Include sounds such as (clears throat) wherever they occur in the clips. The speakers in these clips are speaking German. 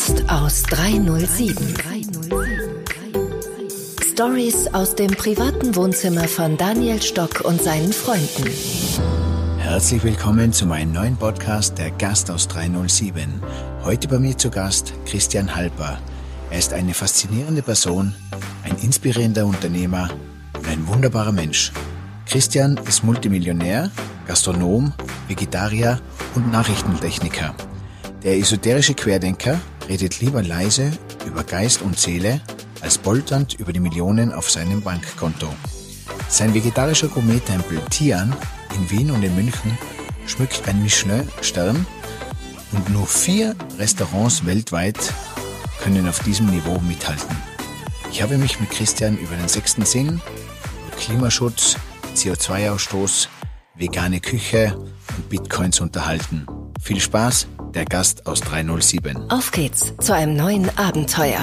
Gast aus 307. Stories aus dem privaten Wohnzimmer von Daniel Stock und seinen Freunden. Herzlich willkommen zu meinem neuen Podcast Der Gast aus 307. Heute bei mir zu Gast Christian Halper. Er ist eine faszinierende Person, ein inspirierender Unternehmer und ein wunderbarer Mensch. Christian ist Multimillionär, Gastronom, Vegetarier und Nachrichtentechniker. Der esoterische Querdenker redet lieber leise über Geist und Seele als polternd über die Millionen auf seinem Bankkonto. Sein vegetarischer Gourmet-Tempel Tian in Wien und in München schmückt ein Michelin-Stern und nur vier Restaurants weltweit können auf diesem Niveau mithalten. Ich habe mich mit Christian über den sechsten Sinn, Klimaschutz, CO2-Ausstoß, vegane Küche und Bitcoins unterhalten. Viel Spaß der Gast aus 307. Auf geht's zu einem neuen Abenteuer.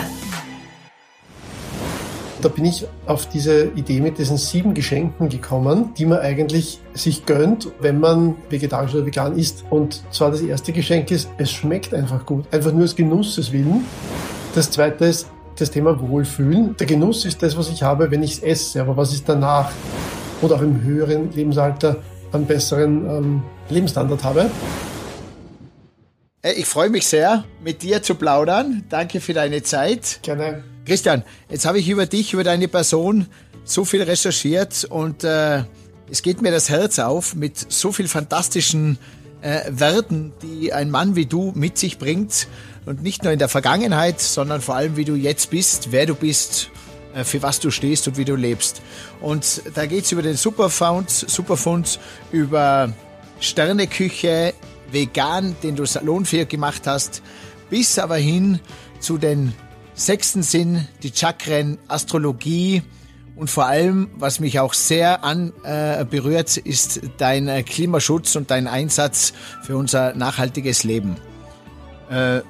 Da bin ich auf diese Idee mit diesen sieben Geschenken gekommen, die man eigentlich sich gönnt, wenn man vegetarisch oder vegan isst. Und zwar das erste Geschenk ist, es schmeckt einfach gut. Einfach nur des Genusses willen. Das zweite ist das Thema Wohlfühlen. Der Genuss ist das, was ich habe, wenn ich es esse. Aber was ist danach? Oder auch im höheren Lebensalter einen besseren ähm, Lebensstandard habe. Äh, ich freue mich sehr, mit dir zu plaudern. Danke für deine Zeit. Gerne. Christian, jetzt habe ich über dich, über deine Person so viel recherchiert und äh, es geht mir das Herz auf mit so viel fantastischen äh, Werten, die ein Mann wie du mit sich bringt. Und nicht nur in der Vergangenheit, sondern vor allem, wie du jetzt bist, wer du bist, äh, für was du stehst und wie du lebst. Und da geht es über den Superfound, Superfund, über Sterneküche, vegan, den du salonfähig gemacht hast, bis aber hin zu den sechsten Sinn, die Chakren, Astrologie und vor allem, was mich auch sehr an äh, berührt, ist dein äh, Klimaschutz und dein Einsatz für unser nachhaltiges Leben. Äh,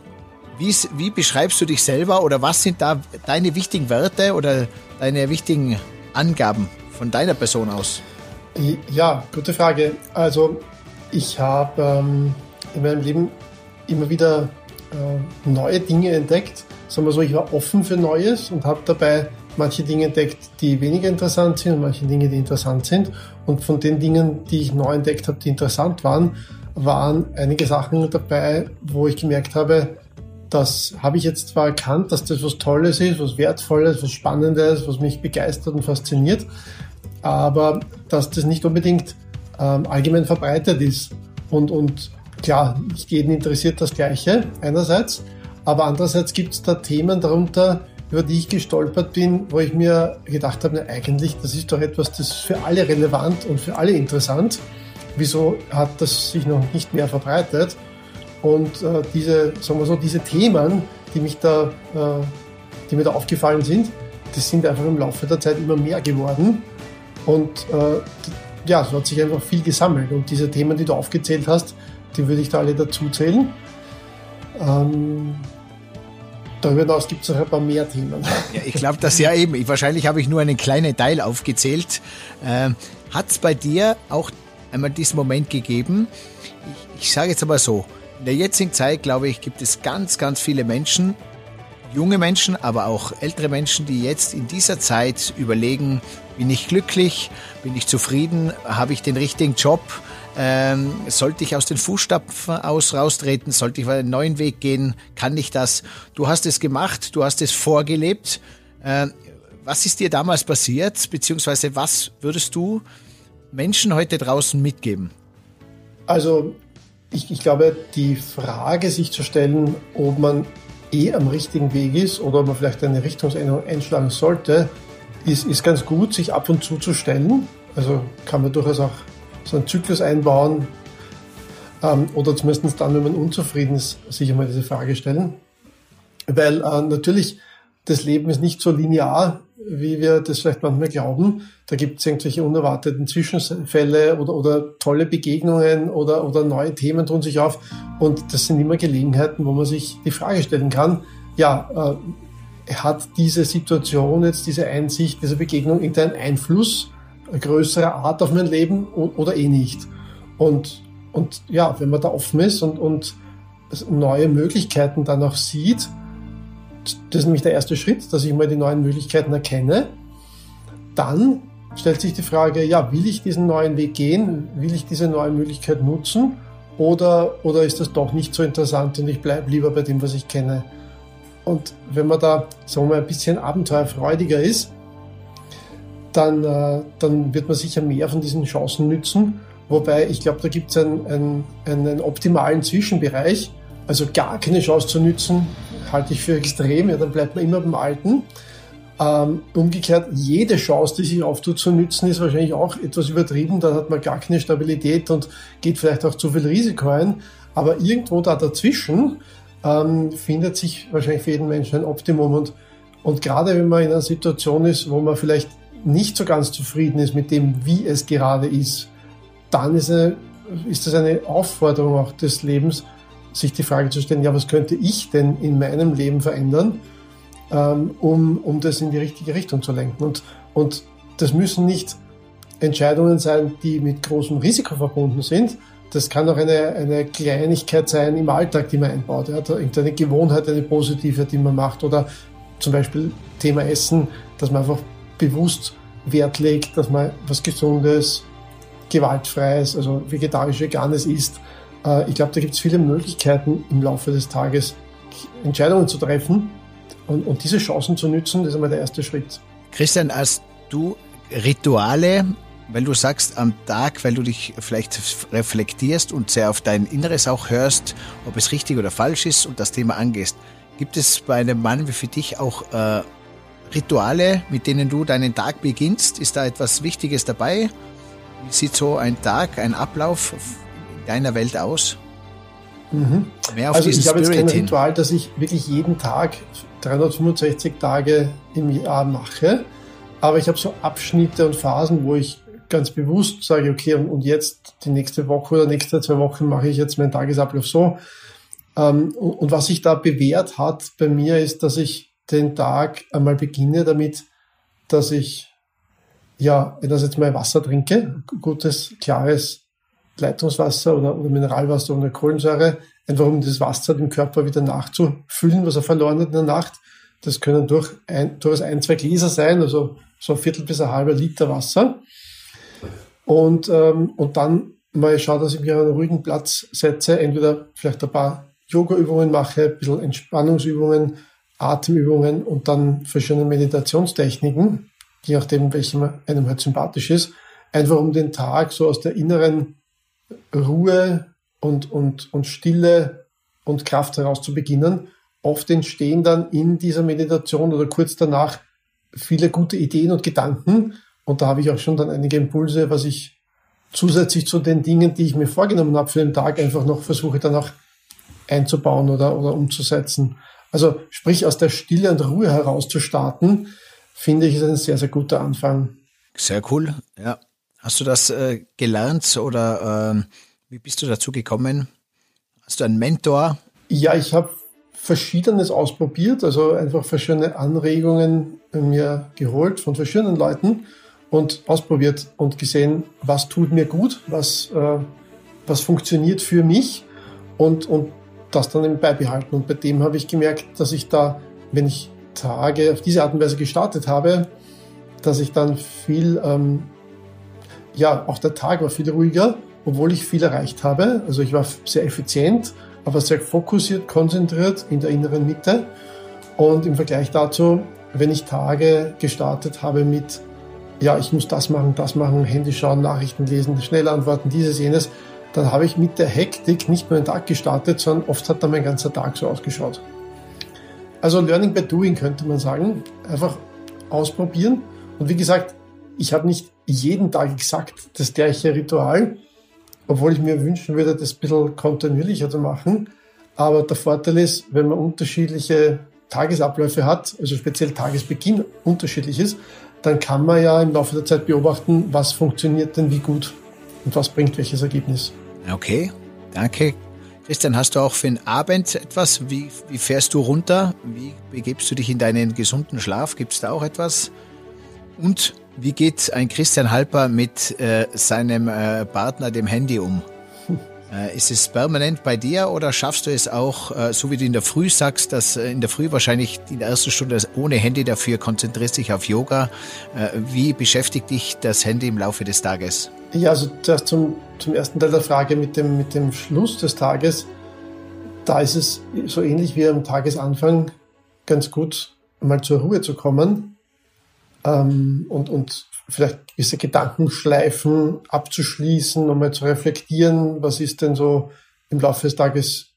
wie, wie beschreibst du dich selber oder was sind da deine wichtigen Werte oder deine wichtigen Angaben von deiner Person aus? Ja, gute Frage. Also ich habe ähm, in meinem Leben immer wieder äh, neue Dinge entdeckt. Sagen wir so, ich war offen für Neues und habe dabei manche Dinge entdeckt, die weniger interessant sind und manche Dinge, die interessant sind. Und von den Dingen, die ich neu entdeckt habe, die interessant waren, waren einige Sachen dabei, wo ich gemerkt habe, das habe ich jetzt zwar erkannt, dass das was Tolles ist, was Wertvolles, was Spannendes, was mich begeistert und fasziniert, aber dass das nicht unbedingt ähm, allgemein verbreitet ist. Und, und klar, nicht jeden interessiert das Gleiche einerseits, aber andererseits gibt es da Themen darunter, über die ich gestolpert bin, wo ich mir gedacht habe, eigentlich, das ist doch etwas, das ist für alle relevant und für alle interessant. Wieso hat das sich noch nicht mehr verbreitet? Und äh, diese, sagen wir so, diese Themen, die mich da, äh, die mir da aufgefallen sind, das sind einfach im Laufe der Zeit immer mehr geworden. Und äh, ja, so hat sich einfach viel gesammelt. Und diese Themen, die du aufgezählt hast, die würde ich da alle dazu zählen. Ähm, darüber hinaus gibt es noch ein paar mehr Themen. (laughs) Ja, ich glaube, das ja eben. wahrscheinlich habe ich nur einen kleinen Teil aufgezählt. Ähm, Hat es bei dir auch einmal diesen Moment gegeben? Ich, ich sage jetzt aber so, in der jetzigen Zeit, glaube ich, gibt es ganz, ganz viele Menschen, junge Menschen, aber auch ältere Menschen, die jetzt in dieser Zeit überlegen, bin ich glücklich, bin ich zufrieden, habe ich den richtigen Job, ähm, sollte ich aus den Fußstapfen aus raustreten, sollte ich einen neuen Weg gehen, kann ich das? Du hast es gemacht, du hast es vorgelebt. Äh, was ist dir damals passiert, beziehungsweise was würdest du Menschen heute draußen mitgeben? Also ich, ich glaube, die Frage sich zu stellen, ob man eh am richtigen Weg ist oder man vielleicht eine Richtungsänderung einschlagen sollte, ist, ist ganz gut, sich ab und zu zu stellen. Also kann man durchaus auch so einen Zyklus einbauen ähm, oder zumindest dann, wenn man unzufrieden ist, sich einmal diese Frage stellen. Weil äh, natürlich das Leben ist nicht so linear, wie wir das vielleicht manchmal glauben. Da gibt es irgendwelche unerwarteten Zwischenfälle oder, oder tolle Begegnungen oder, oder neue Themen tun sich auf. Und das sind immer Gelegenheiten, wo man sich die Frage stellen kann, ja, äh, hat diese Situation jetzt, diese Einsicht, diese Begegnung irgendeinen Einfluss größerer Art auf mein Leben oder eh nicht? Und, und ja, wenn man da offen ist und, und neue Möglichkeiten dann auch sieht, das ist nämlich der erste Schritt, dass ich mal die neuen Möglichkeiten erkenne. Dann stellt sich die Frage, ja, will ich diesen neuen Weg gehen? Will ich diese neue Möglichkeit nutzen? Oder, oder ist das doch nicht so interessant und ich bleibe lieber bei dem, was ich kenne? Und wenn man da, sagen mal, ein bisschen abenteuerfreudiger ist, dann, äh, dann wird man sicher mehr von diesen Chancen nützen. Wobei ich glaube, da gibt es einen, einen, einen optimalen Zwischenbereich. Also gar keine Chance zu nützen, halte ich für extrem. Ja, dann bleibt man immer beim Alten. Ähm, umgekehrt, jede Chance, die sich auftut zu nützen, ist wahrscheinlich auch etwas übertrieben. Dann hat man gar keine Stabilität und geht vielleicht auch zu viel Risiko ein. Aber irgendwo da dazwischen ähm, findet sich wahrscheinlich für jeden Menschen ein Optimum. Und, und gerade wenn man in einer Situation ist, wo man vielleicht nicht so ganz zufrieden ist mit dem, wie es gerade ist, dann ist, eine, ist das eine Aufforderung auch des Lebens, sich die Frage zu stellen, ja, was könnte ich denn in meinem Leben verändern? ähm, um, um das in die richtige Richtung zu lenken. Und, und das müssen nicht Entscheidungen sein, die mit großem Risiko verbunden sind. Das kann auch eine, eine Kleinigkeit sein im Alltag, die man einbaut. Ja, irgendeine Gewohnheit, eine positive, die man macht. Oder zum Beispiel Thema Essen, dass man einfach bewusst Wert legt, dass man was Gesundes, Gewaltfreies, also vegetarisch, veganes isst. Äh, ich glaube, da gibt es viele Möglichkeiten im Laufe des Tages, Entscheidungen zu treffen, und, und diese Chancen zu nützen, das ist einmal der erste Schritt. Christian, hast du Rituale, weil du sagst am Tag, weil du dich vielleicht reflektierst und sehr auf dein Inneres auch hörst, ob es richtig oder falsch ist und das Thema angehst. Gibt es bei einem Mann wie für dich auch äh, Rituale, mit denen du deinen Tag beginnst? Ist da etwas Wichtiges dabei? Wie sieht so ein Tag, ein Ablauf deiner Welt aus? Mhm. Mehr auf also ich habe jetzt kein Ritual, dass ich wirklich jeden Tag 365 Tage im Jahr mache, aber ich habe so Abschnitte und Phasen, wo ich ganz bewusst sage, okay, und jetzt die nächste Woche oder nächste zwei Wochen mache ich jetzt meinen Tagesablauf so. Ähm, und was sich da bewährt hat bei mir ist, dass ich den Tag einmal beginne damit, dass ich, ja, wenn das jetzt mal Wasser trinke, gutes, klares Leitungswasser oder, oder Mineralwasser ohne Kohlensäure, einfach um das Wasser dem Körper wieder nachzufüllen, was er verloren hat in der Nacht. Das können durch ein, durchaus ein, zwei Gläser sein, also so ein Viertel bis ein halber Liter Wasser. Und, ähm, und dann mal schaue, dass ich mich an einen ruhigen Platz setze, entweder vielleicht ein paar Yoga-Übungen mache, ein bisschen Entspannungsübungen, Atemübungen und dann verschiedene Meditationstechniken, je nachdem, welchem einem halt sympathisch ist, einfach um den Tag so aus der inneren Ruhe und, und, und Stille und Kraft heraus zu beginnen. Oft entstehen dann in dieser Meditation oder kurz danach viele gute Ideen und Gedanken. Und da habe ich auch schon dann einige Impulse, was ich zusätzlich zu den Dingen, die ich mir vorgenommen habe für den Tag, einfach noch versuche dann auch einzubauen oder, oder umzusetzen. Also sprich aus der Stille und Ruhe heraus zu starten, finde ich, ist ein sehr, sehr guter Anfang. Sehr cool, ja. Hast du das äh, gelernt oder äh, wie bist du dazu gekommen? Hast du einen Mentor? Ja, ich habe Verschiedenes ausprobiert, also einfach verschiedene Anregungen mir geholt von verschiedenen Leuten und ausprobiert und gesehen, was tut mir gut, was, äh, was funktioniert für mich und, und das dann eben beibehalten. Und bei dem habe ich gemerkt, dass ich da, wenn ich Tage auf diese Art und Weise gestartet habe, dass ich dann viel ähm, ja, auch der Tag war viel ruhiger, obwohl ich viel erreicht habe. Also ich war sehr effizient, aber sehr fokussiert, konzentriert in der inneren Mitte. Und im Vergleich dazu, wenn ich Tage gestartet habe mit, ja, ich muss das machen, das machen, Handy schauen, Nachrichten lesen, schnell antworten, dieses, jenes, dann habe ich mit der Hektik nicht nur einen Tag gestartet, sondern oft hat dann mein ganzer Tag so ausgeschaut. Also Learning by Doing könnte man sagen. Einfach ausprobieren. Und wie gesagt, ich habe nicht jeden Tag exakt das gleiche Ritual, obwohl ich mir wünschen würde, das ein bisschen kontinuierlicher zu machen. Aber der Vorteil ist, wenn man unterschiedliche Tagesabläufe hat, also speziell Tagesbeginn unterschiedlich ist, dann kann man ja im Laufe der Zeit beobachten, was funktioniert denn wie gut und was bringt welches Ergebnis. Okay, danke. Christian, hast du auch für den Abend etwas? Wie, wie fährst du runter? Wie begebst du dich in deinen gesunden Schlaf? Gibt es da auch etwas? Und wie geht ein Christian Halper mit äh, seinem äh, Partner, dem Handy, um? (laughs) Äh, ist es permanent bei dir oder schaffst du es auch, äh, so wie du in der Früh sagst, dass äh, in der Früh wahrscheinlich die erste Stunde ohne Handy dafür konzentrierst dich auf Yoga? Wie beschäftigt dich das Handy im Laufe des Tages? Ja, also zuerst zum, zum ersten Teil der Frage mit dem, mit dem Schluss des Tages. Da ist es so ähnlich wie am Tagesanfang ganz gut, mal zur Ruhe zu kommen ähm, und, und vielleicht gewisse Gedankenschleifen abzuschließen, um mal zu reflektieren, was ist denn so im Laufe des Tages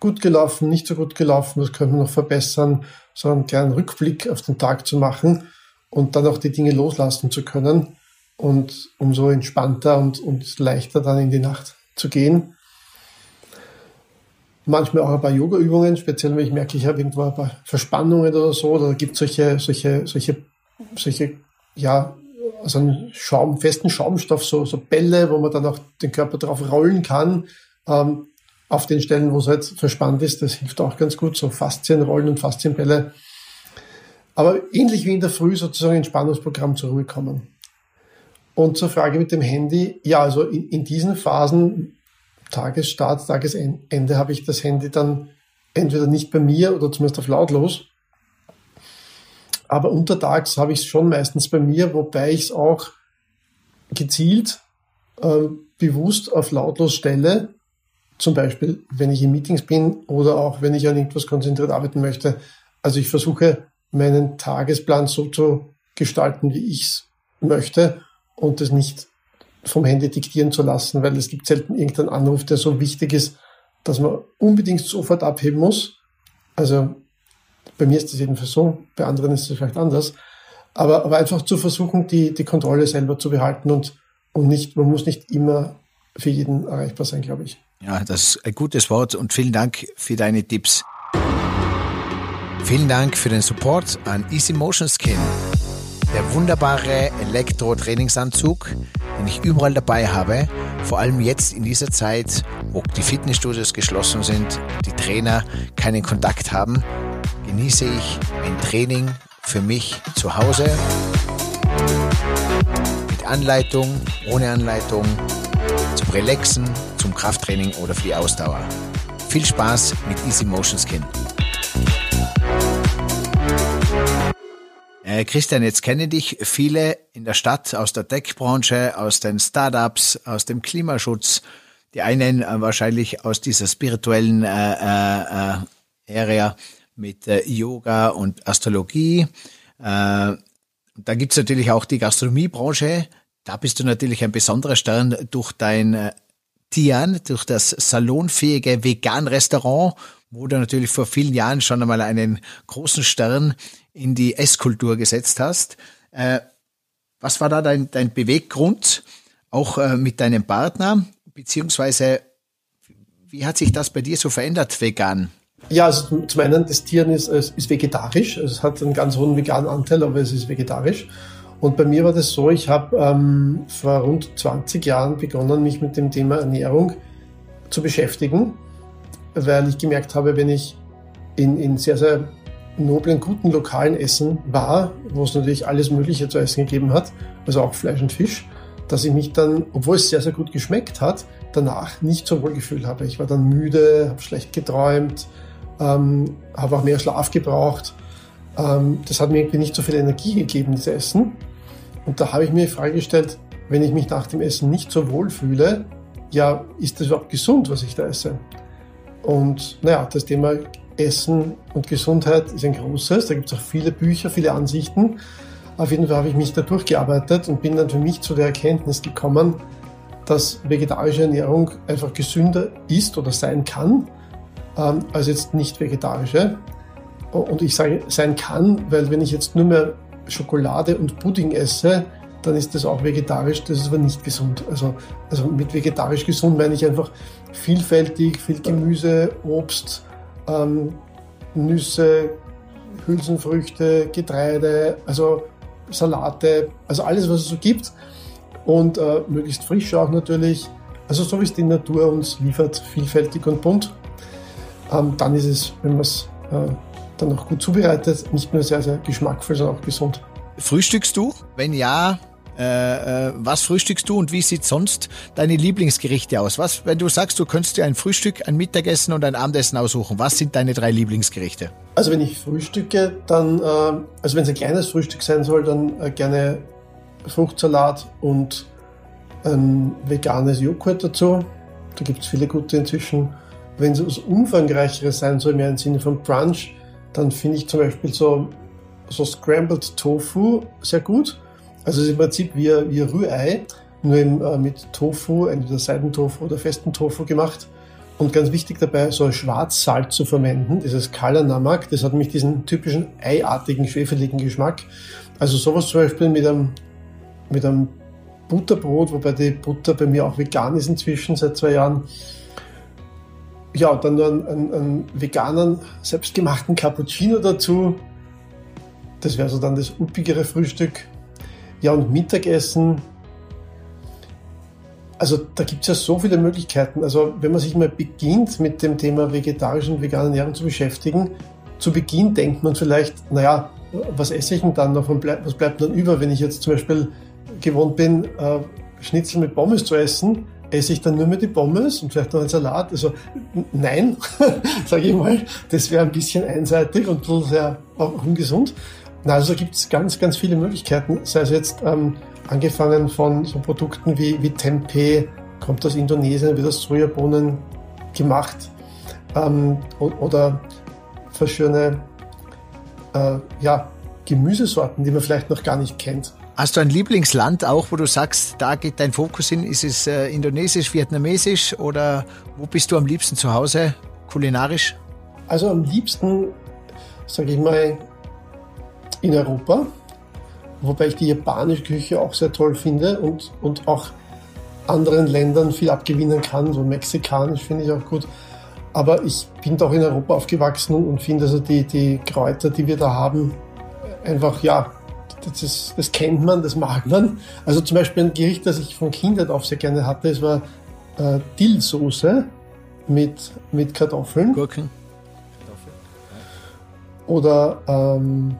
gut gelaufen, nicht so gut gelaufen, was können wir noch verbessern, so einen kleinen Rückblick auf den Tag zu machen und dann auch die Dinge loslassen zu können und umso entspannter und, und leichter dann in die Nacht zu gehen. Manchmal auch ein paar Yoga-Übungen, speziell wenn ich merke, ich habe irgendwo ein paar Verspannungen oder so, da gibt es solche, solche, solche, solche, ja, also einen Schaum, festen Schaumstoff, so, so Bälle, wo man dann auch den Körper drauf rollen kann, ähm, auf den Stellen, wo es halt verspannt ist. Das hilft auch ganz gut, so Faszienrollen und Faszienbälle. Aber ähnlich wie in der Früh sozusagen Entspannungsprogramm zur Ruhe kommen. Und zur Frage mit dem Handy, ja, also in, in diesen Phasen, Tagesstart, Tagesende, habe ich das Handy dann entweder nicht bei mir oder zumindest auf lautlos aber untertags habe ich es schon meistens bei mir, wobei ich es auch gezielt äh, bewusst auf lautlos stelle. Zum Beispiel, wenn ich in Meetings bin oder auch wenn ich an irgendwas konzentriert arbeiten möchte. Also ich versuche, meinen Tagesplan so zu gestalten, wie ich es möchte und es nicht vom Handy diktieren zu lassen, weil es gibt selten irgendeinen Anruf, der so wichtig ist, dass man unbedingt sofort abheben muss. Also bei mir ist das jedenfalls so, bei anderen ist es vielleicht anders. Aber, aber einfach zu versuchen, die, die Kontrolle selber zu behalten und, und nicht, man muss nicht immer für jeden erreichbar sein, glaube ich. Ja, das ist ein gutes Wort und vielen Dank für deine Tipps. Vielen Dank für den Support an Easy Motion Skin. Der wunderbare Elektro-Trainingsanzug, den ich überall dabei habe, vor allem jetzt in dieser Zeit, wo die Fitnessstudios geschlossen sind, die Trainer keinen Kontakt haben genieße ich ein Training für mich zu Hause mit Anleitung, ohne Anleitung, zum Relaxen, zum Krafttraining oder für die Ausdauer. Viel Spaß mit Easy Motion Skin. Äh, Christian, jetzt kennen dich viele in der Stadt aus der Tech-Branche, aus den Startups, aus dem Klimaschutz. Die einen äh, wahrscheinlich aus dieser spirituellen äh, äh, äh Area mit äh, Yoga und Astrologie. Äh, da gibt's natürlich auch die Gastronomiebranche. Da bist du natürlich ein besonderer Stern durch dein äh, Tian, durch das salonfähige Vegan-Restaurant, wo du natürlich vor vielen Jahren schon einmal einen großen Stern in die Esskultur gesetzt hast. Äh, was war da dein, dein Beweggrund, auch äh, mit deinem Partner, beziehungsweise wie hat sich das bei dir so verändert, vegan? Ja, also zum einen, das Tieren ist, ist vegetarisch. Es hat einen ganz hohen veganen Anteil, aber es ist vegetarisch. Und bei mir war das so, ich habe ähm, vor rund 20 Jahren begonnen, mich mit dem Thema Ernährung zu beschäftigen, weil ich gemerkt habe, wenn ich in, in sehr, sehr noblen, guten lokalen Essen war, wo es natürlich alles Mögliche zu essen gegeben hat, also auch Fleisch und Fisch, dass ich mich dann, obwohl es sehr, sehr gut geschmeckt hat, danach nicht so wohl gefühlt habe. Ich war dann müde, habe schlecht geträumt, ähm, habe auch mehr Schlaf gebraucht. Ähm, das hat mir irgendwie nicht so viel Energie gegeben, das Essen. Und da habe ich mir die Frage gestellt, wenn ich mich nach dem Essen nicht so wohl fühle, ja, ist das überhaupt gesund, was ich da esse? Und naja, das Thema Essen und Gesundheit ist ein großes. Da gibt es auch viele Bücher, viele Ansichten. Auf jeden Fall habe ich mich da durchgearbeitet und bin dann für mich zu der Erkenntnis gekommen, dass vegetarische Ernährung einfach gesünder ist oder sein kann ähm, als jetzt nicht vegetarische. Und ich sage sein kann, weil wenn ich jetzt nur mehr Schokolade und Pudding esse, dann ist das auch vegetarisch, das ist aber nicht gesund. Also, also mit vegetarisch gesund meine ich einfach vielfältig, viel Gemüse, Obst, ähm, Nüsse, Hülsenfrüchte, Getreide, also Salate, also alles, was es so gibt. Und äh, möglichst frisch auch natürlich. Also so wie es die Natur uns liefert, vielfältig und bunt ähm, dann ist es, wenn man es äh, dann auch gut zubereitet, nicht nur sehr, sehr geschmackvoll, sondern auch gesund. Frühstückst du? Wenn ja, Äh, äh, was frühstückst du und wie sieht sonst deine Lieblingsgerichte aus? Was, wenn du sagst, du könntest dir ein Frühstück, ein Mittagessen und ein Abendessen aussuchen, was sind deine drei Lieblingsgerichte? Also wenn ich frühstücke, dann, äh, also wenn es ein kleines Frühstück sein soll, dann äh, gerne Fruchtsalat und ein veganes Joghurt dazu. Da gibt es viele gute inzwischen. Wenn es was Umfangreicheres sein soll, mehr im Sinne von Brunch, dann finde ich zum Beispiel so, so Scrambled Tofu sehr gut. Also im Prinzip wie, wie Rührei, nur eben, äh, mit Tofu, entweder Seidentofu oder festen Tofu gemacht. Und ganz wichtig dabei, so Schwarzsalz zu verwenden, dieses Kala Namak, das hat nämlich diesen typischen eiartigen, schwefeligen Geschmack. Also sowas zum Beispiel mit einem, mit einem Butterbrot, wobei die Butter bei mir auch vegan ist inzwischen seit zwei Jahren. Ja, dann nur einen, einen, einen veganen, selbstgemachten Cappuccino dazu. Das wäre so dann das uppigere Frühstück. Ja, und Mittagessen. Also da gibt es ja so viele Möglichkeiten. Also wenn man sich mal beginnt mit dem Thema vegetarische und vegane Ernährung zu beschäftigen, zu Beginn denkt man vielleicht, naja, was esse ich denn dann noch und was bleibt dann über, wenn ich jetzt zum Beispiel gewohnt bin, äh, Schnitzel mit Pommes zu essen, esse ich dann nur mehr die Pommes und vielleicht noch einen Salat. Also nein, (laughs) sage ich mal, das wäre ein bisschen einseitig und sehr auch ungesund. Na, also gibt es ganz, ganz viele Möglichkeiten, sei es jetzt ähm, angefangen von so Produkten wie, wie Tempeh, kommt aus Indonesien, wird aus Sojabohnen gemacht ähm, oder verschiedene äh, ja, Gemüsesorten, die man vielleicht noch gar nicht kennt. Hast du ein Lieblingsland auch, wo du sagst, da geht dein Fokus hin? Ist es äh, indonesisch, vietnamesisch oder wo bist du am liebsten zu Hause kulinarisch? Also am liebsten, sage ich mal, in Europa, wobei ich die japanische Küche auch sehr toll finde und, und auch anderen Ländern viel abgewinnen kann. So mexikanisch finde ich auch gut. Aber ich bin doch in Europa aufgewachsen und finde also die, die Kräuter, die wir da haben, einfach, ja, das, ist, das kennt man, das mag man. Also zum Beispiel ein Gericht, das ich von Kindheit auf sehr gerne hatte, es war äh, Dillsoße mit, mit Kartoffeln. Gurken. Kartoffeln. Oder ähm,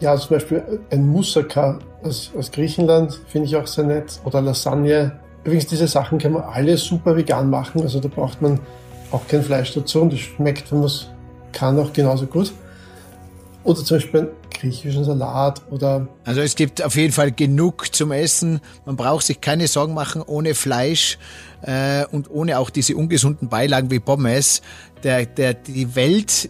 ja, zum Beispiel ein Moussaka aus, aus Griechenland finde ich auch sehr nett. Oder Lasagne. Übrigens, diese Sachen kann man alle super vegan machen. Also da braucht man auch kein Fleisch dazu und das schmeckt, wenn man es kann, auch genauso gut. Oder zum Beispiel einen griechischen Salat oder. Also es gibt auf jeden Fall genug zum Essen. Man braucht sich keine Sorgen machen ohne Fleisch äh, und ohne auch diese ungesunden Beilagen wie Pommes. Der, der, die Welt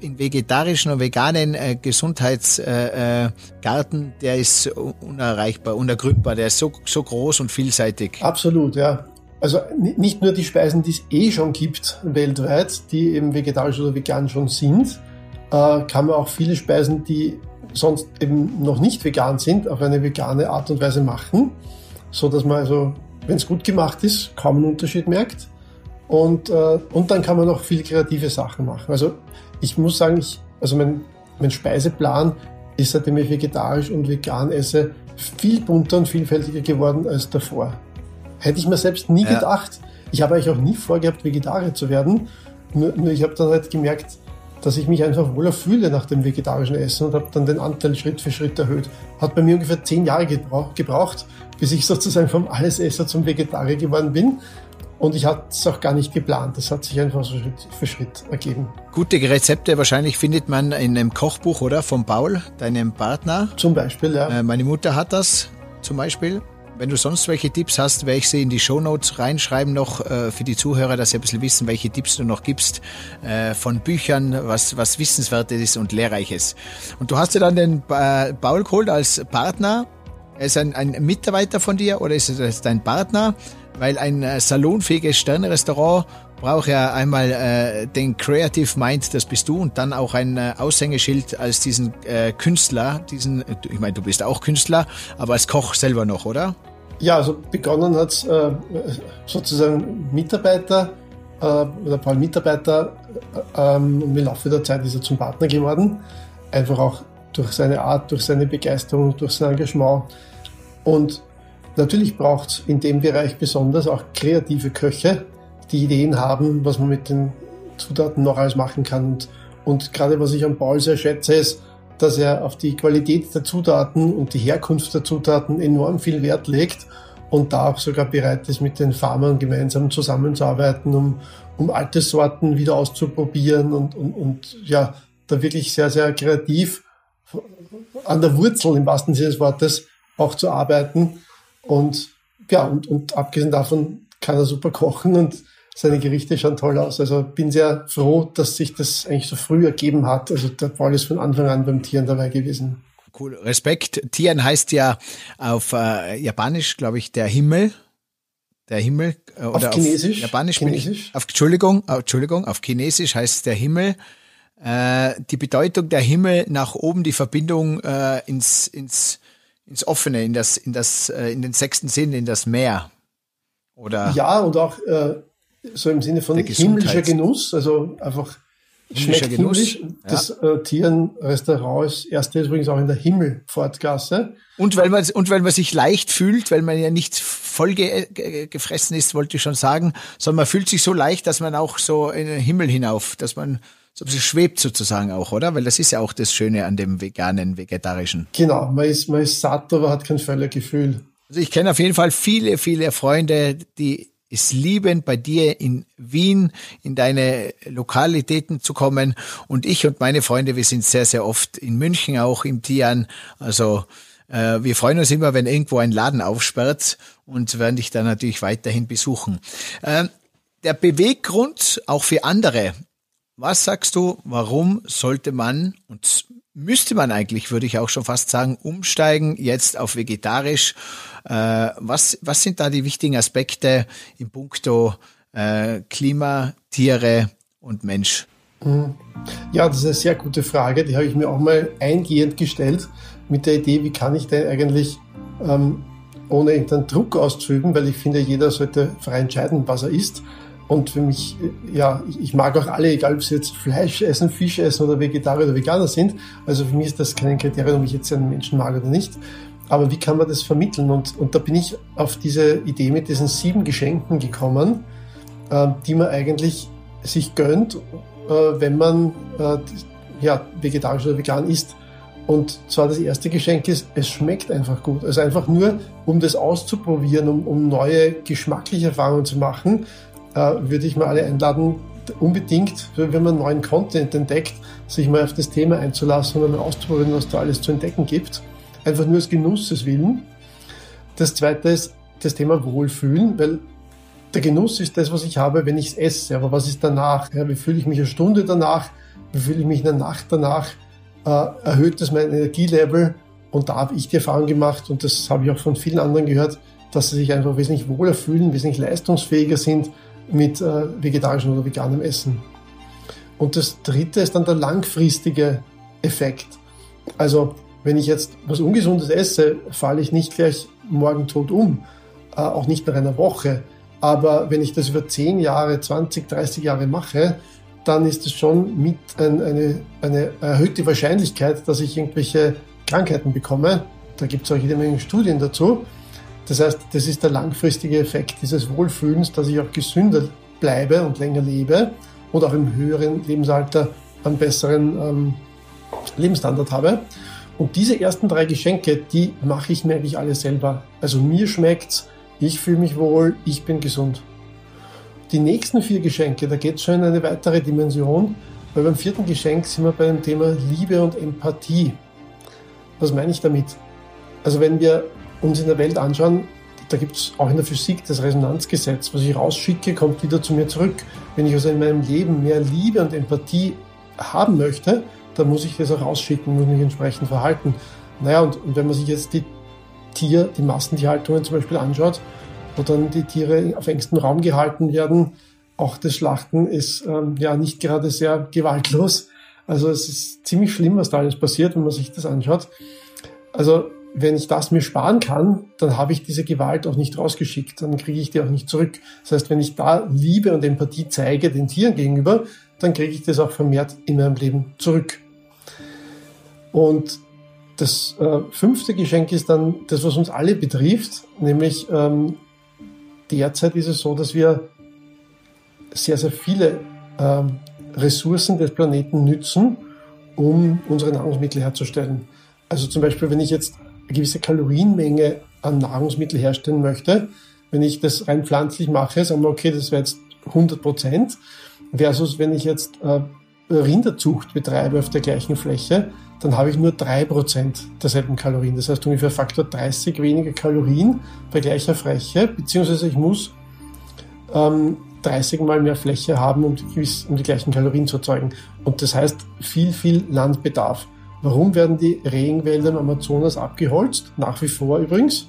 in vegetarischen und veganen äh, Gesundheitsgarten, äh, der ist unerreichbar, unergründbar, der ist so, so groß und vielseitig. Absolut, ja. Also nicht nur die Speisen, die es eh schon gibt weltweit, die eben vegetarisch oder vegan schon sind, äh, kann man auch viele Speisen, die sonst eben noch nicht vegan sind, auf eine vegane Art und Weise machen, so dass man also, wenn es gut gemacht ist, kaum einen Unterschied merkt. Und, äh, und dann kann man noch viele kreative Sachen machen. Also ich muss sagen, ich, also mein, mein Speiseplan ist, seitdem ich vegetarisch und vegan esse, viel bunter und vielfältiger geworden als davor. Hätte ich mir selbst nie ja. gedacht. Ich habe eigentlich auch nie vorgehabt, Vegetarier zu werden. Nur, nur ich habe dann halt gemerkt, dass ich mich einfach wohler fühle nach dem vegetarischen Essen und habe dann den Anteil Schritt für Schritt erhöht. Hat bei mir ungefähr zehn Jahre gebraucht, bis ich sozusagen vom Allesesser zum Vegetarier geworden bin. Und ich hatte es auch gar nicht geplant. Das hat sich einfach so Schritt für Schritt ergeben. Gute Rezepte wahrscheinlich findet man in einem Kochbuch, oder? Von Paul, deinem Partner. Zum Beispiel, ja. Äh, meine Mutter hat das zum Beispiel. Wenn du sonst welche Tipps hast, werde ich sie in die Show Notes reinschreiben noch äh, für die Zuhörer, dass sie ein bisschen wissen, welche Tipps du noch gibst äh, von Büchern, was, was Wissenswertes ist und Lehrreiches. Und du hast ja dann den äh, Paul geholt als Partner. Er ist ein, ein Mitarbeiter von dir oder ist es dein Partner? weil ein äh, salonfähiges Sternrestaurant braucht ja einmal äh, den Creative Mind, das bist du, und dann auch ein äh, Aushängeschild als diesen äh, Künstler, diesen, ich meine, du bist auch Künstler, aber als Koch selber noch, oder? Ja, also begonnen hat äh, sozusagen Mitarbeiter äh, oder ein paar Mitarbeiter äh, ähm, und im Laufe der Zeit ist er zum Partner geworden. Einfach auch durch seine Art, durch seine Begeisterung, durch sein Engagement. Und Natürlich braucht es in dem Bereich besonders auch kreative Köche, die Ideen haben, was man mit den Zutaten noch alles machen kann. Und, und gerade was ich an Paul sehr schätze, ist, dass er auf die Qualität der Zutaten und die Herkunft der Zutaten enorm viel Wert legt und da auch sogar bereit ist, mit den Farmern gemeinsam zusammenzuarbeiten, um, um alte Sorten wieder auszuprobieren und, und, und ja, da wirklich sehr, sehr kreativ an der Wurzel im wahrsten Sinne des Wortes auch zu arbeiten. Und ja, und, und abgesehen davon kann er super kochen und seine Gerichte schauen toll aus. Also bin sehr froh, dass sich das eigentlich so früh ergeben hat. Also der Paul ist von Anfang an beim Tieren dabei gewesen. Cool, Respekt. Tieren heißt ja auf äh, Japanisch, glaube ich, der Himmel. Der Himmel äh, oder auf Chinesisch. Auf Japanisch Chinesisch. ich. Auf Entschuldigung, auf, Entschuldigung, auf Chinesisch heißt der Himmel. Äh, die Bedeutung der Himmel nach oben, die Verbindung äh, ins ins ins Offene, in das in das äh, in den sechsten Sinn, in das Meer. Oder ja und auch äh, so im Sinne von himmlischer Genuss, also einfach schmeckt Genuss. himmlisch. Das ja. äh, Tieren-Restaurant ist erste übrigens auch in der Himmelfortgasse. Und weil man und weil man sich leicht fühlt, weil man ja nicht voll ge ge gefressen ist, wollte ich schon sagen, sondern man fühlt sich so leicht, dass man auch so in den Himmel hinauf, dass man so ein bisschen schwebt sozusagen auch, oder? Weil das ist ja auch das Schöne an dem veganen, vegetarischen. Genau, man ist, man ist satt, aber hat kein Völlergefühl. Also ich kenne auf jeden Fall viele, viele Freunde, die es lieben, bei dir in Wien in deine Lokalitäten zu kommen. Und ich und meine Freunde, wir sind sehr, sehr oft in München auch im Tian. Also äh, wir freuen uns immer, wenn irgendwo ein Laden aufsperrt und werden dich dann natürlich weiterhin besuchen. Äh, der Beweggrund auch für andere. Was sagst du, warum sollte man und müsste man eigentlich, würde ich auch schon fast sagen, umsteigen jetzt auf vegetarisch? Äh, was, was sind da die wichtigen Aspekte im Punkto äh, Klima, Tiere und Mensch? Mhm. Ja, das ist eine sehr gute Frage. Die habe ich mir auch mal eingehend gestellt mit der Idee, wie kann ich denn eigentlich ähm, ohne irgendeinen Druck auszuüben, weil ich finde, jeder sollte frei entscheiden, was er isst. Und für mich, ja, ich mag auch alle, egal ob sie jetzt Fleisch essen, Fisch essen oder Vegetarier oder Veganer sind. Also für mich ist das kein Kriterium, ob ich jetzt einen Menschen mag oder nicht. Aber wie kann man das vermitteln? Und, und da bin ich auf diese Idee mit diesen sieben Geschenken gekommen, äh, die man eigentlich sich gönnt, äh, wenn man äh, ja, vegetarisch oder vegan isst. Und zwar das erste Geschenk ist, es schmeckt einfach gut. Also einfach nur, um das auszuprobieren, um, um neue geschmackliche Erfahrungen zu machen, würde ich mal alle einladen, unbedingt, wenn man neuen Content entdeckt, sich mal auf das Thema einzulassen und mal auszuprobieren, was da alles zu entdecken gibt einfach nur aus Genusses willen. Das zweite ist das Thema Wohlfühlen, weil der Genuss ist das, was ich habe, wenn ich es esse. Aber was ist danach? Ja, wie fühle ich mich eine Stunde danach? Wie fühle ich mich eine Nacht danach? Äh, erhöht das mein Energielevel? Und da habe ich die Erfahrung gemacht, und das habe ich auch von vielen anderen gehört, dass sie sich einfach wesentlich wohler fühlen, wesentlich leistungsfähiger sind mit äh, vegetarischem oder veganem Essen. Und das dritte ist dann der langfristige Effekt. Also wenn ich jetzt was Ungesundes esse, falle ich nicht gleich morgen tot um, äh, auch nicht nach einer Woche. Aber wenn ich das über 10 Jahre, 20, 30 Jahre mache, dann ist es schon mit ein, eine, eine erhöhte Wahrscheinlichkeit, dass ich irgendwelche Krankheiten bekomme. Da gibt es auch jede Menge Studien dazu. Das heißt, das ist der langfristige Effekt dieses Wohlfühlens, dass ich auch gesünder bleibe und länger lebe und auch im höheren Lebensalter einen besseren ähm, Lebensstandard habe. Und diese ersten drei Geschenke, die mache ich mir eigentlich alle selber. Also mir schmeckt's, ich fühle mich wohl, ich bin gesund. Die nächsten vier Geschenke, da geht es schon in eine weitere Dimension, weil beim vierten Geschenk sind wir bei dem Thema Liebe und Empathie. Was meine ich damit? Also wenn wir uns in der Welt anschauen, da gibt es auch in der Physik das Resonanzgesetz. Was ich rausschicke, kommt wieder zu mir zurück. Wenn ich also in meinem Leben mehr Liebe und Empathie haben möchte, da muss ich das auch rausschicken, muss mich entsprechend verhalten. Naja, und, und wenn man sich jetzt die Tier, die Massentierhaltungen zum Beispiel anschaut, wo dann die Tiere auf engstem Raum gehalten werden, auch das Schlachten ist ähm, ja nicht gerade sehr gewaltlos. Also es ist ziemlich schlimm, was da alles passiert, wenn man sich das anschaut. Also wenn ich das mir sparen kann, dann habe ich diese Gewalt auch nicht rausgeschickt, dann kriege ich die auch nicht zurück. Das heißt, wenn ich da Liebe und Empathie zeige den Tieren gegenüber, dann kriege ich das auch vermehrt in meinem Leben zurück. Und das äh, fünfte Geschenk ist dann das, was uns alle betrifft, nämlich ähm, derzeit ist es so, dass wir sehr, sehr viele ähm, Ressourcen des Planeten nützen um unsere Nahrungsmittel herzustellen. Also zum Beispiel, wenn ich jetzt gewisse Kalorienmenge an Nahrungsmittel herstellen möchte, wenn ich das rein pflanzlich mache, sagen wir, okay, das wäre jetzt 100 Prozent, versus wenn ich jetzt äh, Rinderzucht betreibe auf der gleichen Fläche, dann habe ich nur drei Prozent derselben Kalorien. Das heißt ungefähr Faktor 30 weniger Kalorien bei gleicher Fläche, beziehungsweise ich muss ähm, 30 mal mehr Fläche haben, um die, um die gleichen Kalorien zu erzeugen. Und das heißt viel, viel Landbedarf. Warum werden die Regenwälder im Amazonas abgeholzt? Nach wie vor übrigens.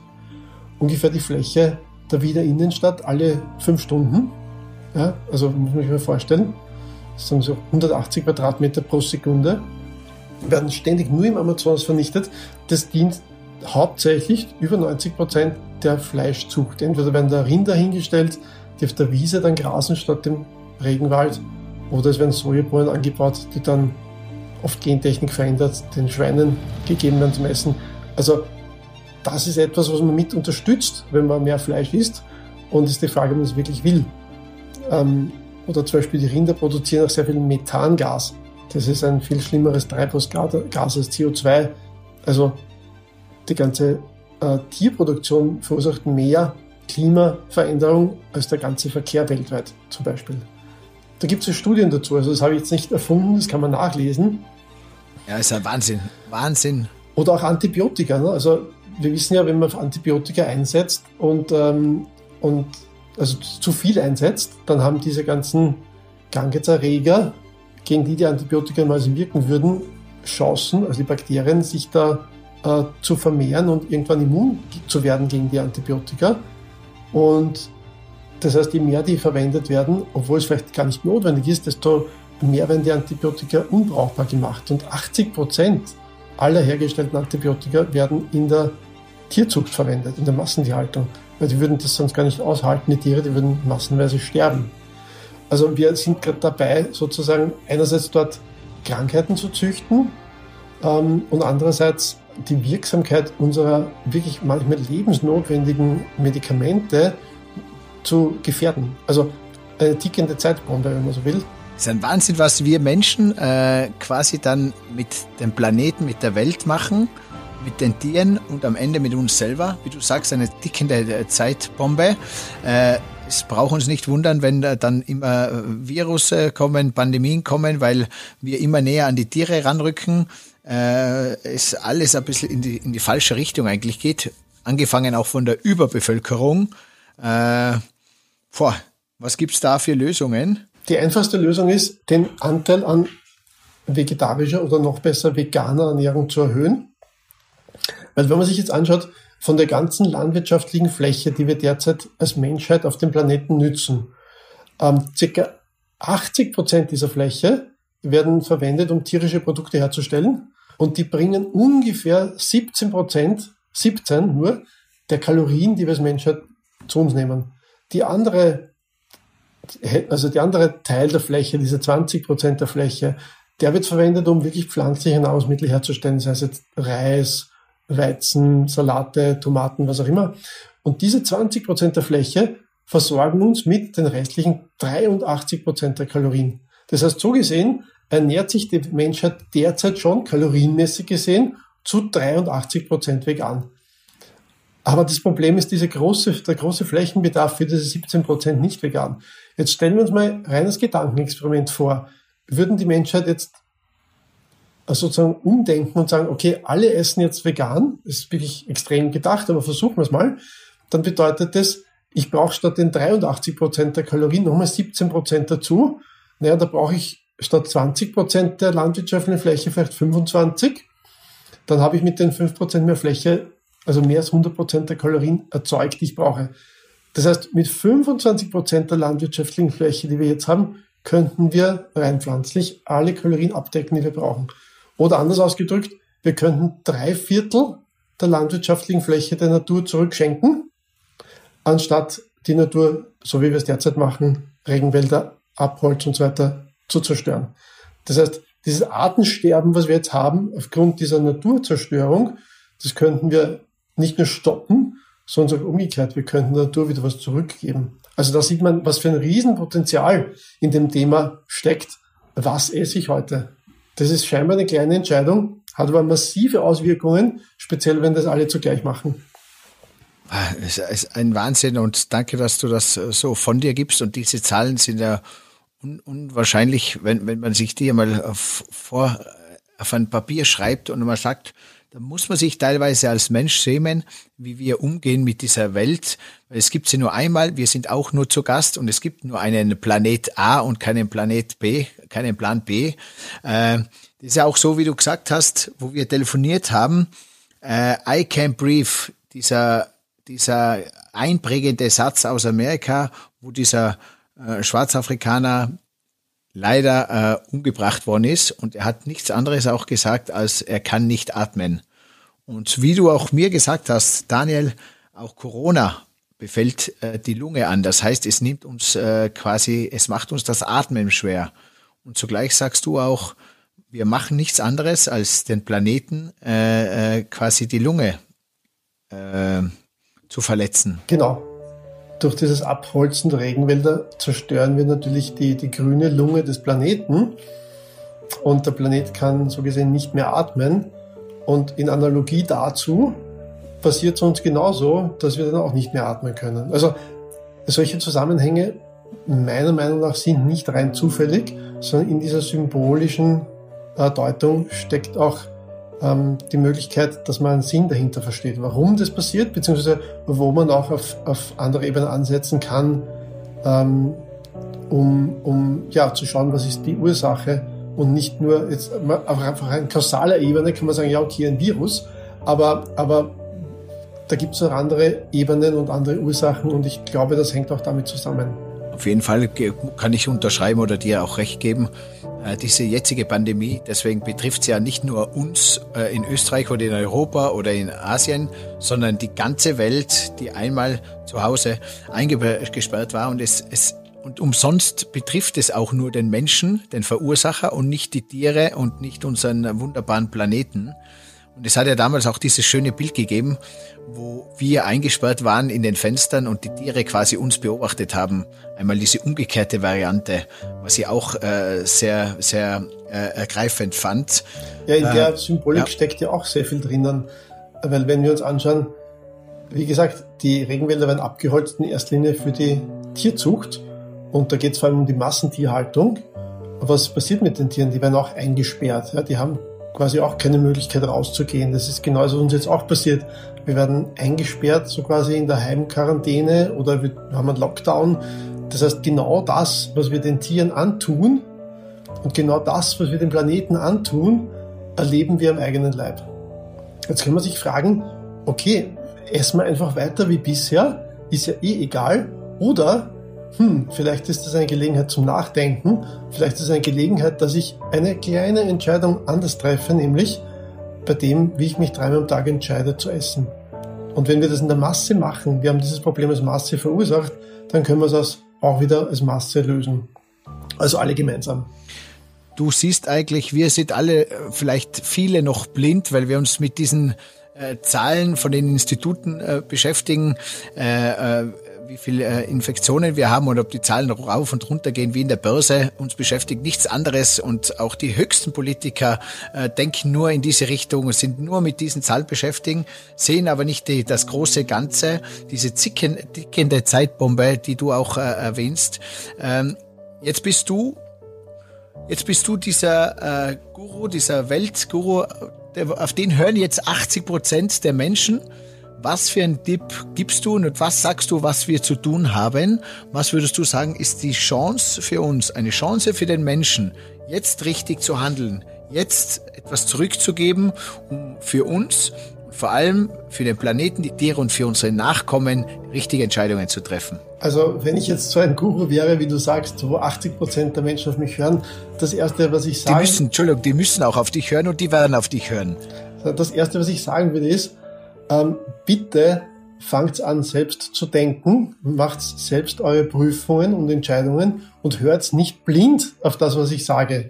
Ungefähr die Fläche der Wiener Innenstadt alle fünf Stunden. Ja, also muss man sich mal vorstellen. Das sind so 180 Quadratmeter pro Sekunde. Werden ständig nur im Amazonas vernichtet. Das dient hauptsächlich über 90 Prozent der Fleischzucht. Entweder werden da Rinder hingestellt, die auf der Wiese dann grasen statt dem Regenwald. Oder es werden Sojabohnen angebaut, die dann oft Gentechnik verändert, den Schweinen gegeben werden zum Essen. Also das ist etwas, was man mit unterstützt, wenn man mehr Fleisch isst. Und ist die Frage, ob man es wirklich will. Ähm, oder zum Beispiel die Rinder produzieren auch sehr viel Methangas. Das ist ein viel schlimmeres Treibhausgas als CO2. Also die ganze äh, Tierproduktion verursacht mehr Klimaveränderung als der ganze Verkehr weltweit zum Beispiel. Da gibt es Studien dazu, also das habe ich jetzt nicht erfunden, das kann man nachlesen. Ja, ist ein Wahnsinn, Wahnsinn. Oder auch Antibiotika. Ne? Also wir wissen ja, wenn man Antibiotika einsetzt und, ähm, und also zu viel einsetzt, dann haben diese ganzen Krankheitserreger, gegen die die Antibiotika mal wirken würden, Chancen, also die Bakterien, sich da äh, zu vermehren und irgendwann immun zu werden gegen die Antibiotika. Und das heißt, je mehr die verwendet werden, obwohl es vielleicht gar nicht notwendig ist, desto mehr werden die Antibiotika unbrauchbar gemacht. Und 80 Prozent aller hergestellten Antibiotika werden in der Tierzucht verwendet, in der Massentierhaltung. Weil die würden das sonst gar nicht aushalten, die Tiere, die würden massenweise sterben. Also wir sind gerade dabei, sozusagen einerseits dort Krankheiten zu züchten ähm, und andererseits die Wirksamkeit unserer wirklich manchmal lebensnotwendigen Medikamente zu gefährden. Also eine tickende Zeitbombe, wenn man so will. Es ist ein Wahnsinn, was wir Menschen äh, quasi dann mit dem Planeten, mit der Welt machen, mit den Tieren und am Ende mit uns selber. Wie du sagst, eine tickende äh, Zeitbombe. Äh, es braucht uns nicht wundern, wenn dann immer Virus kommen, Pandemien kommen, weil wir immer näher an die Tiere ranrücken äh, es alles ein bisschen in die, in die falsche Richtung eigentlich geht. Angefangen auch von der Überbevölkerung. Äh, boah, was gibt's da für Lösungen? Die einfachste Lösung ist, den Anteil an vegetarischer oder noch besser veganer Ernährung zu erhöhen. Weil wenn man sich jetzt anschaut, von der ganzen landwirtschaftlichen Fläche, die wir derzeit als Menschheit auf dem Planeten nützen, ähm, circa 80 Prozent dieser Fläche werden verwendet, um tierische Produkte herzustellen. Und die bringen ungefähr 17 Prozent, 17 nur, der Kalorien, die wir als Menschheit zu uns nehmen. Die andere, also der andere Teil der Fläche, diese 20 Prozent der Fläche, der wird verwendet, um wirklich pflanzliche Nahrungsmittel herzustellen, sei es jetzt Reis, Weizen, Salate, Tomaten, was auch immer. Und diese 20 Prozent der Fläche versorgen uns mit den restlichen 83 Prozent der Kalorien. Das heißt, so gesehen ernährt sich die Menschheit derzeit schon kalorienmäßig gesehen zu 83 Prozent vegan. Aber das Problem ist diese große, der große Flächenbedarf für diese 17 Prozent nicht vegan. Jetzt stellen wir uns mal reines Gedankenexperiment vor. Würden die Menschheit jetzt sozusagen umdenken und sagen, okay, alle essen jetzt vegan, das ist wirklich extrem gedacht, aber versuchen wir es mal, dann bedeutet das, ich brauche statt den 83 Prozent der Kalorien nochmal 17 Prozent dazu naja, da brauche ich statt 20 Prozent der landwirtschaftlichen Fläche vielleicht 25. Dann habe ich mit den 5 Prozent mehr Fläche, also mehr als 100 Prozent der Kalorien erzeugt, die ich brauche. Das heißt, mit 25 Prozent der landwirtschaftlichen Fläche, die wir jetzt haben, könnten wir rein pflanzlich alle Kalorien abdecken, die wir brauchen. Oder anders ausgedrückt, wir könnten drei Viertel der landwirtschaftlichen Fläche der Natur zurückschenken, anstatt die Natur, so wie wir es derzeit machen, Regenwälder Abholz und so weiter zu zerstören. Das heißt, dieses Artensterben, was wir jetzt haben, aufgrund dieser Naturzerstörung, das könnten wir nicht nur stoppen, sondern auch umgekehrt, wir könnten der Natur wieder was zurückgeben. Also da sieht man, was für ein Riesenpotenzial in dem Thema steckt. Was esse ich heute? Das ist scheinbar eine kleine Entscheidung, hat aber massive Auswirkungen, speziell wenn das alle zugleich machen. Ah, es ist ein Wahnsinn und danke, dass du das so von dir gibst. Und diese Zahlen sind ja un unwahrscheinlich, wenn, wenn man sich die mal auf, vor, auf ein Papier schreibt und man sagt, da muss man sich teilweise als Mensch schämen, wie wir umgehen mit dieser Welt. Es gibt sie nur einmal, wir sind auch nur zu Gast und es gibt nur einen Planet A und keinen Planet B, keinen Plan B. Äh, das ist ja auch so, wie du gesagt hast, wo wir telefoniert haben. Äh, I can't breathe, dieser, dieser einprägende Satz aus Amerika, wo dieser äh, Schwarzafrikaner leider äh, umgebracht worden ist. Und er hat nichts anderes auch gesagt, als er kann nicht atmen. Und wie du auch mir gesagt hast, Daniel, auch Corona befällt äh, die Lunge an. Das heißt, es nimmt uns äh, quasi, es macht uns das Atmen schwer. Und zugleich sagst du auch, wir machen nichts anderes, als den Planeten äh, äh, quasi die Lunge äh, zu verletzen. Genau durch dieses Abholzen der Regenwälder zerstören wir natürlich die, die grüne Lunge des Planeten und der Planet kann so gesehen nicht mehr atmen. Und in Analogie dazu passiert es uns genauso, dass wir dann auch nicht mehr atmen können. Also solche Zusammenhänge meiner Meinung nach sind nicht rein zufällig, sondern in dieser symbolischen äh, Deutung steckt auch ähm, die Möglichkeit, dass man einen Sinn dahinter versteht, warum das passiert, beziehungsweise wo man auch auf, auf andere Ebenen ansetzen kann, ähm, um, um ja, zu schauen, was ist die Ursache und nicht nur jetzt auf einfach eine kausaler Ebene kann man sagen, ja, okay, ein Virus, aber, aber da gibt es noch andere Ebenen und andere Ursachen und ich glaube, das hängt auch damit zusammen. Auf jeden Fall kann ich unterschreiben oder dir auch recht geben. Äh, diese jetzige Pandemie, deswegen betrifft sie ja nicht nur uns äh, in Österreich oder in Europa oder in Asien, sondern die ganze Welt, die einmal zu Hause eingesperrt war und es, es und umsonst betrifft es auch nur den Menschen, den Verursacher und nicht die Tiere und nicht unseren wunderbaren Planeten. Und es hat ja damals auch dieses schöne Bild gegeben, wo wir eingesperrt waren in den Fenstern und die Tiere quasi uns beobachtet haben. Einmal diese umgekehrte Variante, was ich auch äh, sehr, sehr äh, ergreifend fand. Ja, in der äh, Symbolik ja. steckt ja auch sehr viel drinnen. Weil wenn wir uns anschauen, wie gesagt, die Regenwälder werden abgeholzt in erster Linie für die Tierzucht. Und da geht es vor allem um die Massentierhaltung. Was passiert mit den Tieren? Die werden auch eingesperrt. Ja, die haben quasi auch keine Möglichkeit rauszugehen. Das ist genauso was uns jetzt auch passiert. Wir werden eingesperrt, so quasi in der Heimquarantäne oder wir haben einen Lockdown. Das heißt, genau das, was wir den Tieren antun und genau das, was wir dem Planeten antun, erleben wir am eigenen Leib. Jetzt kann man sich fragen, okay, essen wir einfach weiter wie bisher, ist ja eh egal, oder hm, vielleicht ist das eine Gelegenheit zum Nachdenken, vielleicht ist es eine Gelegenheit, dass ich eine kleine Entscheidung anders treffe, nämlich bei dem, wie ich mich dreimal am Tag entscheide zu essen. Und wenn wir das in der Masse machen, wir haben dieses Problem als Masse verursacht, dann können wir das auch wieder als Masse lösen. Also alle gemeinsam. Du siehst eigentlich, wir sind alle, äh, vielleicht viele noch blind, weil wir uns mit diesen äh, Zahlen von den Instituten äh, beschäftigen. Äh, äh wie viele äh, Infektionen wir haben und ob die Zahlen rauf und runter gehen wie in der Börse. Uns beschäftigt nichts anderes und auch die höchsten Politiker äh, denken nur in diese Richtung, sind nur mit diesen Zahlen beschäftigt, sehen aber nicht die, das große Ganze, diese zicken, tickende Zeitbombe, die du auch äh, erwähnst. Ähm, jetzt bist du Jetzt bist du dieser Guru, dieser Weltguru, auf den hören jetzt 80 Prozent der Menschen. Was für einen Tipp gibst du und was sagst du, was wir zu tun haben? Was würdest du sagen, ist die Chance für uns, eine Chance für den Menschen, jetzt richtig zu handeln, jetzt etwas zurückzugeben, um für uns, vor allem für den Planeten, die Tiere und für unsere Nachkommen richtige Entscheidungen zu treffen? Also wenn ich jetzt so ein Guru wäre, wie du sagst, wo 80 Prozent der Menschen auf mich hören, das Erste, was ich sage... Die müssen, Entschuldigung, die müssen auch auf dich hören und die werden auf dich hören. Das Erste, was ich sagen würde, ist, ähm, bitte fangt an, selbst zu denken, macht selbst eure Prüfungen und Entscheidungen und hört nicht blind auf das, was ich sage.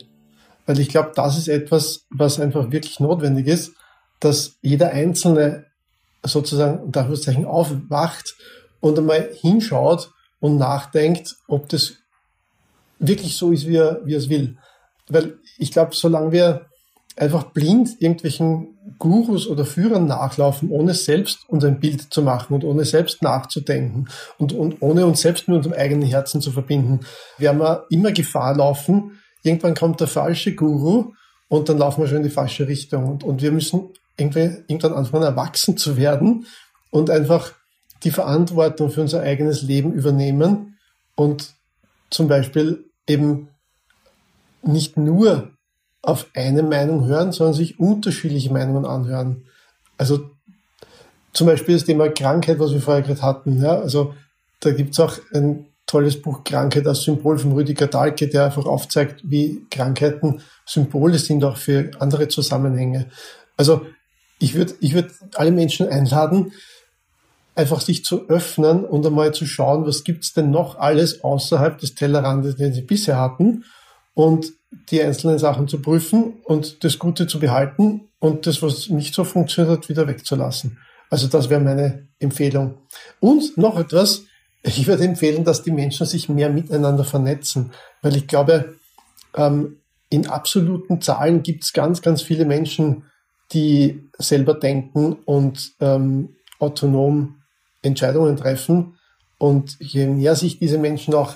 Weil ich glaube, das ist etwas, was einfach wirklich notwendig ist, dass jeder Einzelne sozusagen unter Anführungszeichen aufwacht und einmal hinschaut und nachdenkt, ob das wirklich so ist, wie er, wie er es will. weil ich glaube, solange wir einfach blind irgendwelchen Gurus oder Führern nachlaufen, ohne selbst uns ein Bild zu machen und ohne selbst nachzudenken und, und ohne uns selbst mit unserem eigenen Herzen zu verbinden, werden wir immer Gefahr laufen. Irgendwann kommt der falsche Guru und dann laufen wir schon in die falsche Richtung. Und, und wir müssen irgendwann anfangen, erwachsen zu werden und einfach die Verantwortung für unser eigenes Leben übernehmen und zum Beispiel eben nicht nur auf eine Meinung hören, sondern sich unterschiedliche Meinungen anhören. Also zum Beispiel das Thema Krankheit, was wir vorher gerade hatten. Ja, also da gibt's auch ein tolles Buch Krankheit als Symbol von Rüdiger Dahlke, der einfach aufzeigt, wie Krankheiten Symbole sind auch für andere Zusammenhänge. Also ich würde ich würd alle Menschen einladen, einfach sich zu öffnen und einmal zu schauen, was gibt's denn noch alles außerhalb des Tellerrandes, den sie bisher hatten und die einzelnen Sachen zu prüfen und das Gute zu behalten und das, was nicht so funktioniert hat, wieder wegzulassen. Also das wäre meine Empfehlung. Und noch etwas, ich würde empfehlen, dass die Menschen sich mehr miteinander vernetzen, weil ich glaube, ähm, in absoluten Zahlen gibt es ganz, ganz viele Menschen, die selber denken und ähm, autonom Entscheidungen treffen. Und je mehr sich diese Menschen auch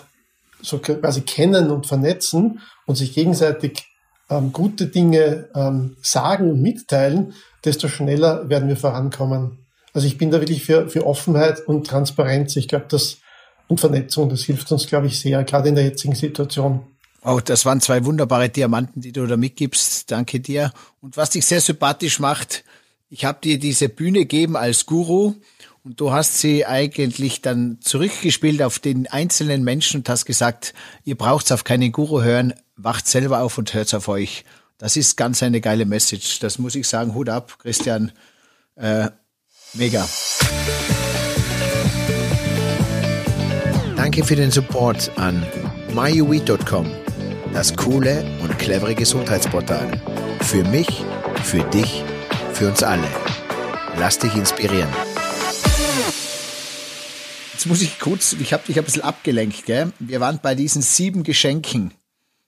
so quasi kennen und vernetzen und sich gegenseitig ähm, gute Dinge ähm, sagen und mitteilen, desto schneller werden wir vorankommen. Also ich bin da wirklich für, für Offenheit und Transparenz. Ich glaube, das und Vernetzung, das hilft uns, glaube ich, sehr, gerade in der jetzigen Situation. Oh, das waren zwei wunderbare Diamanten, die du da mitgibst. Danke dir. Und was dich sehr sympathisch macht, ich habe dir diese Bühne gegeben als Guru und du hast sie eigentlich dann zurückgespielt auf den einzelnen Menschen und hast gesagt, ihr braucht auf keinen Guru hören, wacht selber auf und hört auf euch. Das ist ganz eine geile Message. Das muss ich sagen. Hut ab, Christian. Äh, mega. Danke für den Support an myuweed.com, das coole und clevere Gesundheitsportal. Für mich, für dich, für uns alle. Lass dich inspirieren. Jetzt muss ich kurz, ich habe dich ein bisschen abgelenkt, gell? Wir waren bei diesen sieben Geschenken.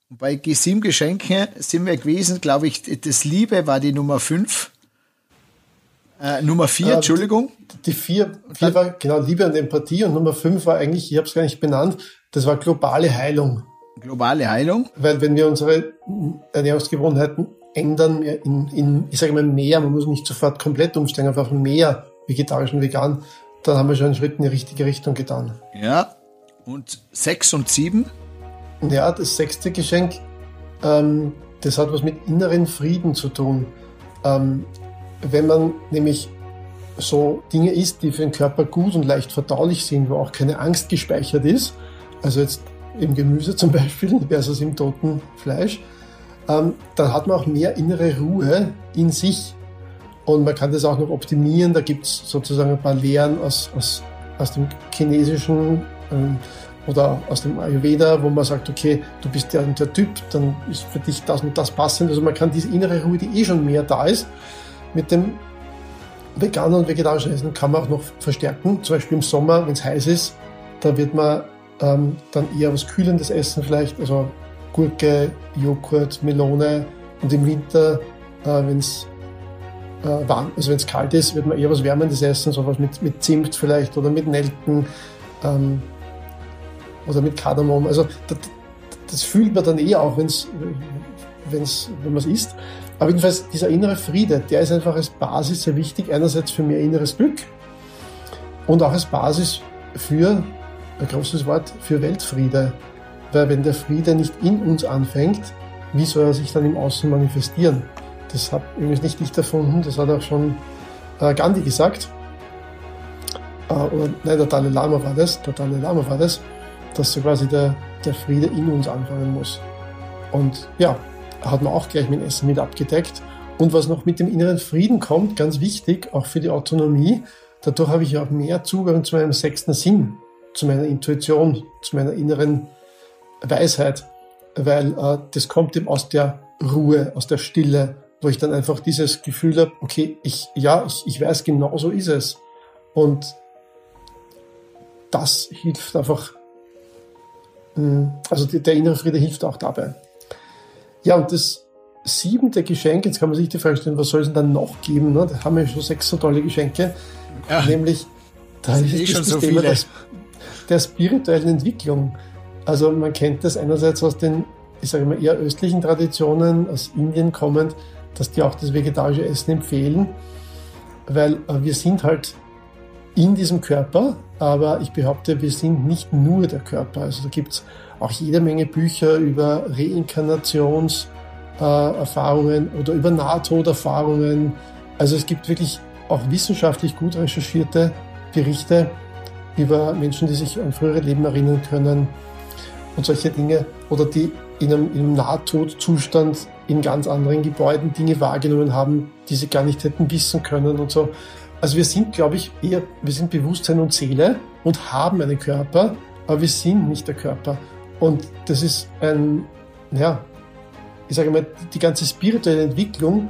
Und bei sieben Geschenken sind wir gewesen, glaube ich, das Liebe war die Nummer fünf. Äh, Nummer vier, äh, Entschuldigung. Die, die vier, vier war genau Liebe und Empathie und Nummer fünf war eigentlich, ich habe es gar nicht benannt, das war globale Heilung. Globale Heilung? Weil wenn wir unsere Ernährungsgewohnheiten ändern in, in ich sage mal mehr, man muss nicht sofort komplett umsteigen, einfach mehr vegetarisch und vegan, dann haben wir schon einen Schritt in die richtige Richtung getan. Ja, und sechs und sieben? Ja, das sechste Geschenk, ähm, das hat was mit inneren Frieden zu tun. Ähm, wenn man nämlich so Dinge isst, die für den Körper gut und leicht verdaulich sind, wo auch keine Angst gespeichert ist, also jetzt im Gemüse zum Beispiel (laughs) versus im toten Fleisch, ähm, dann hat man auch mehr innere Ruhe in sich. Und man kann das auch noch optimieren. Da gibt es sozusagen ein paar Lehren aus, aus, aus dem chinesischen ähm, oder aus dem Ayurveda, wo man sagt, okay, du bist der der Typ, dann ist für dich das und das passend. Also man kann diese innere Ruhe, die eh schon mehr da ist, mit dem veganen und vegetarischen Essen kann man auch noch verstärken. Zum Beispiel im Sommer, wenn es heiß ist, da wird man ähm, dann eher was Kühlendes essen vielleicht, also Gurke, Joghurt, Melone und im Winter, äh, wenn es warm, also wenn es kalt ist, wird man eher was Wärmendes essen, sowas mit, mit Zimt vielleicht oder mit Nelken ähm, oder mit Kardamom. Also das, das fühlt man dann eher auch, wenn's, wenn's, wenn man es isst. Aber jedenfalls dieser innere Friede, der ist einfach als Basis sehr wichtig. Einerseits für mehr inneres Glück und auch als Basis für, ein großes Wort, für Weltfriede. Weil wenn der Friede nicht in uns anfängt, wie soll er sich dann im Außen manifestieren? Das hat übrigens nicht ich erfunden, das hat auch schon äh, Gandhi gesagt. Äh, oder nein, der Dalai Lama war das, der Dalai Lama war das, dass so quasi der, der Friede in uns anfangen muss. Und ja, hat man auch gleich mit Essen mit abgedeckt. Und was noch mit dem inneren Frieden kommt, ganz wichtig, auch für die Autonomie, dadurch habe ich auch mehr Zugang zu meinem sechsten Sinn, zu meiner Intuition, zu meiner inneren Weisheit, weil äh, das kommt eben aus der Ruhe, aus der Stille, wo ich dann einfach dieses Gefühl habe, okay, ich, ja, ich, ich weiß genau so ist es. Und das hilft einfach, hm, also der innere Friede hilft auch dabei. Ja, und das siebente Geschenk, jetzt kann man sich die Frage stellen, was soll es denn dann noch geben? Ne? Da haben wir schon sechs so tolle Geschenke. Ja, nämlich, da ist eh das, das Thema der, der spirituellen Entwicklung. Also man kennt das einerseits aus den, ich sage mal, eher östlichen Traditionen, aus Indien kommend, dass die auch das vegetarische Essen empfehlen, weil äh, wir sind halt in diesem Körper, aber ich behaupte, wir sind nicht nur der Körper. Also da gibt es auch jede Menge Bücher über Reinkarnationserfahrungen äh, oder über Nahtoderfahrungen. Also es gibt wirklich auch wissenschaftlich gut recherchierte Berichte über Menschen, die sich an frühere Leben erinnern können und solche Dinge oder die in einem, in einem Nahtodzustand in ganz anderen Gebäuden Dinge wahrgenommen haben, die sie gar nicht hätten wissen können und so. Also wir sind, glaube ich, eher, wir sind Bewusstsein und Seele und haben einen Körper, aber wir sind nicht der Körper. Und das ist ein, ja, ich sage mal, die ganze spirituelle Entwicklung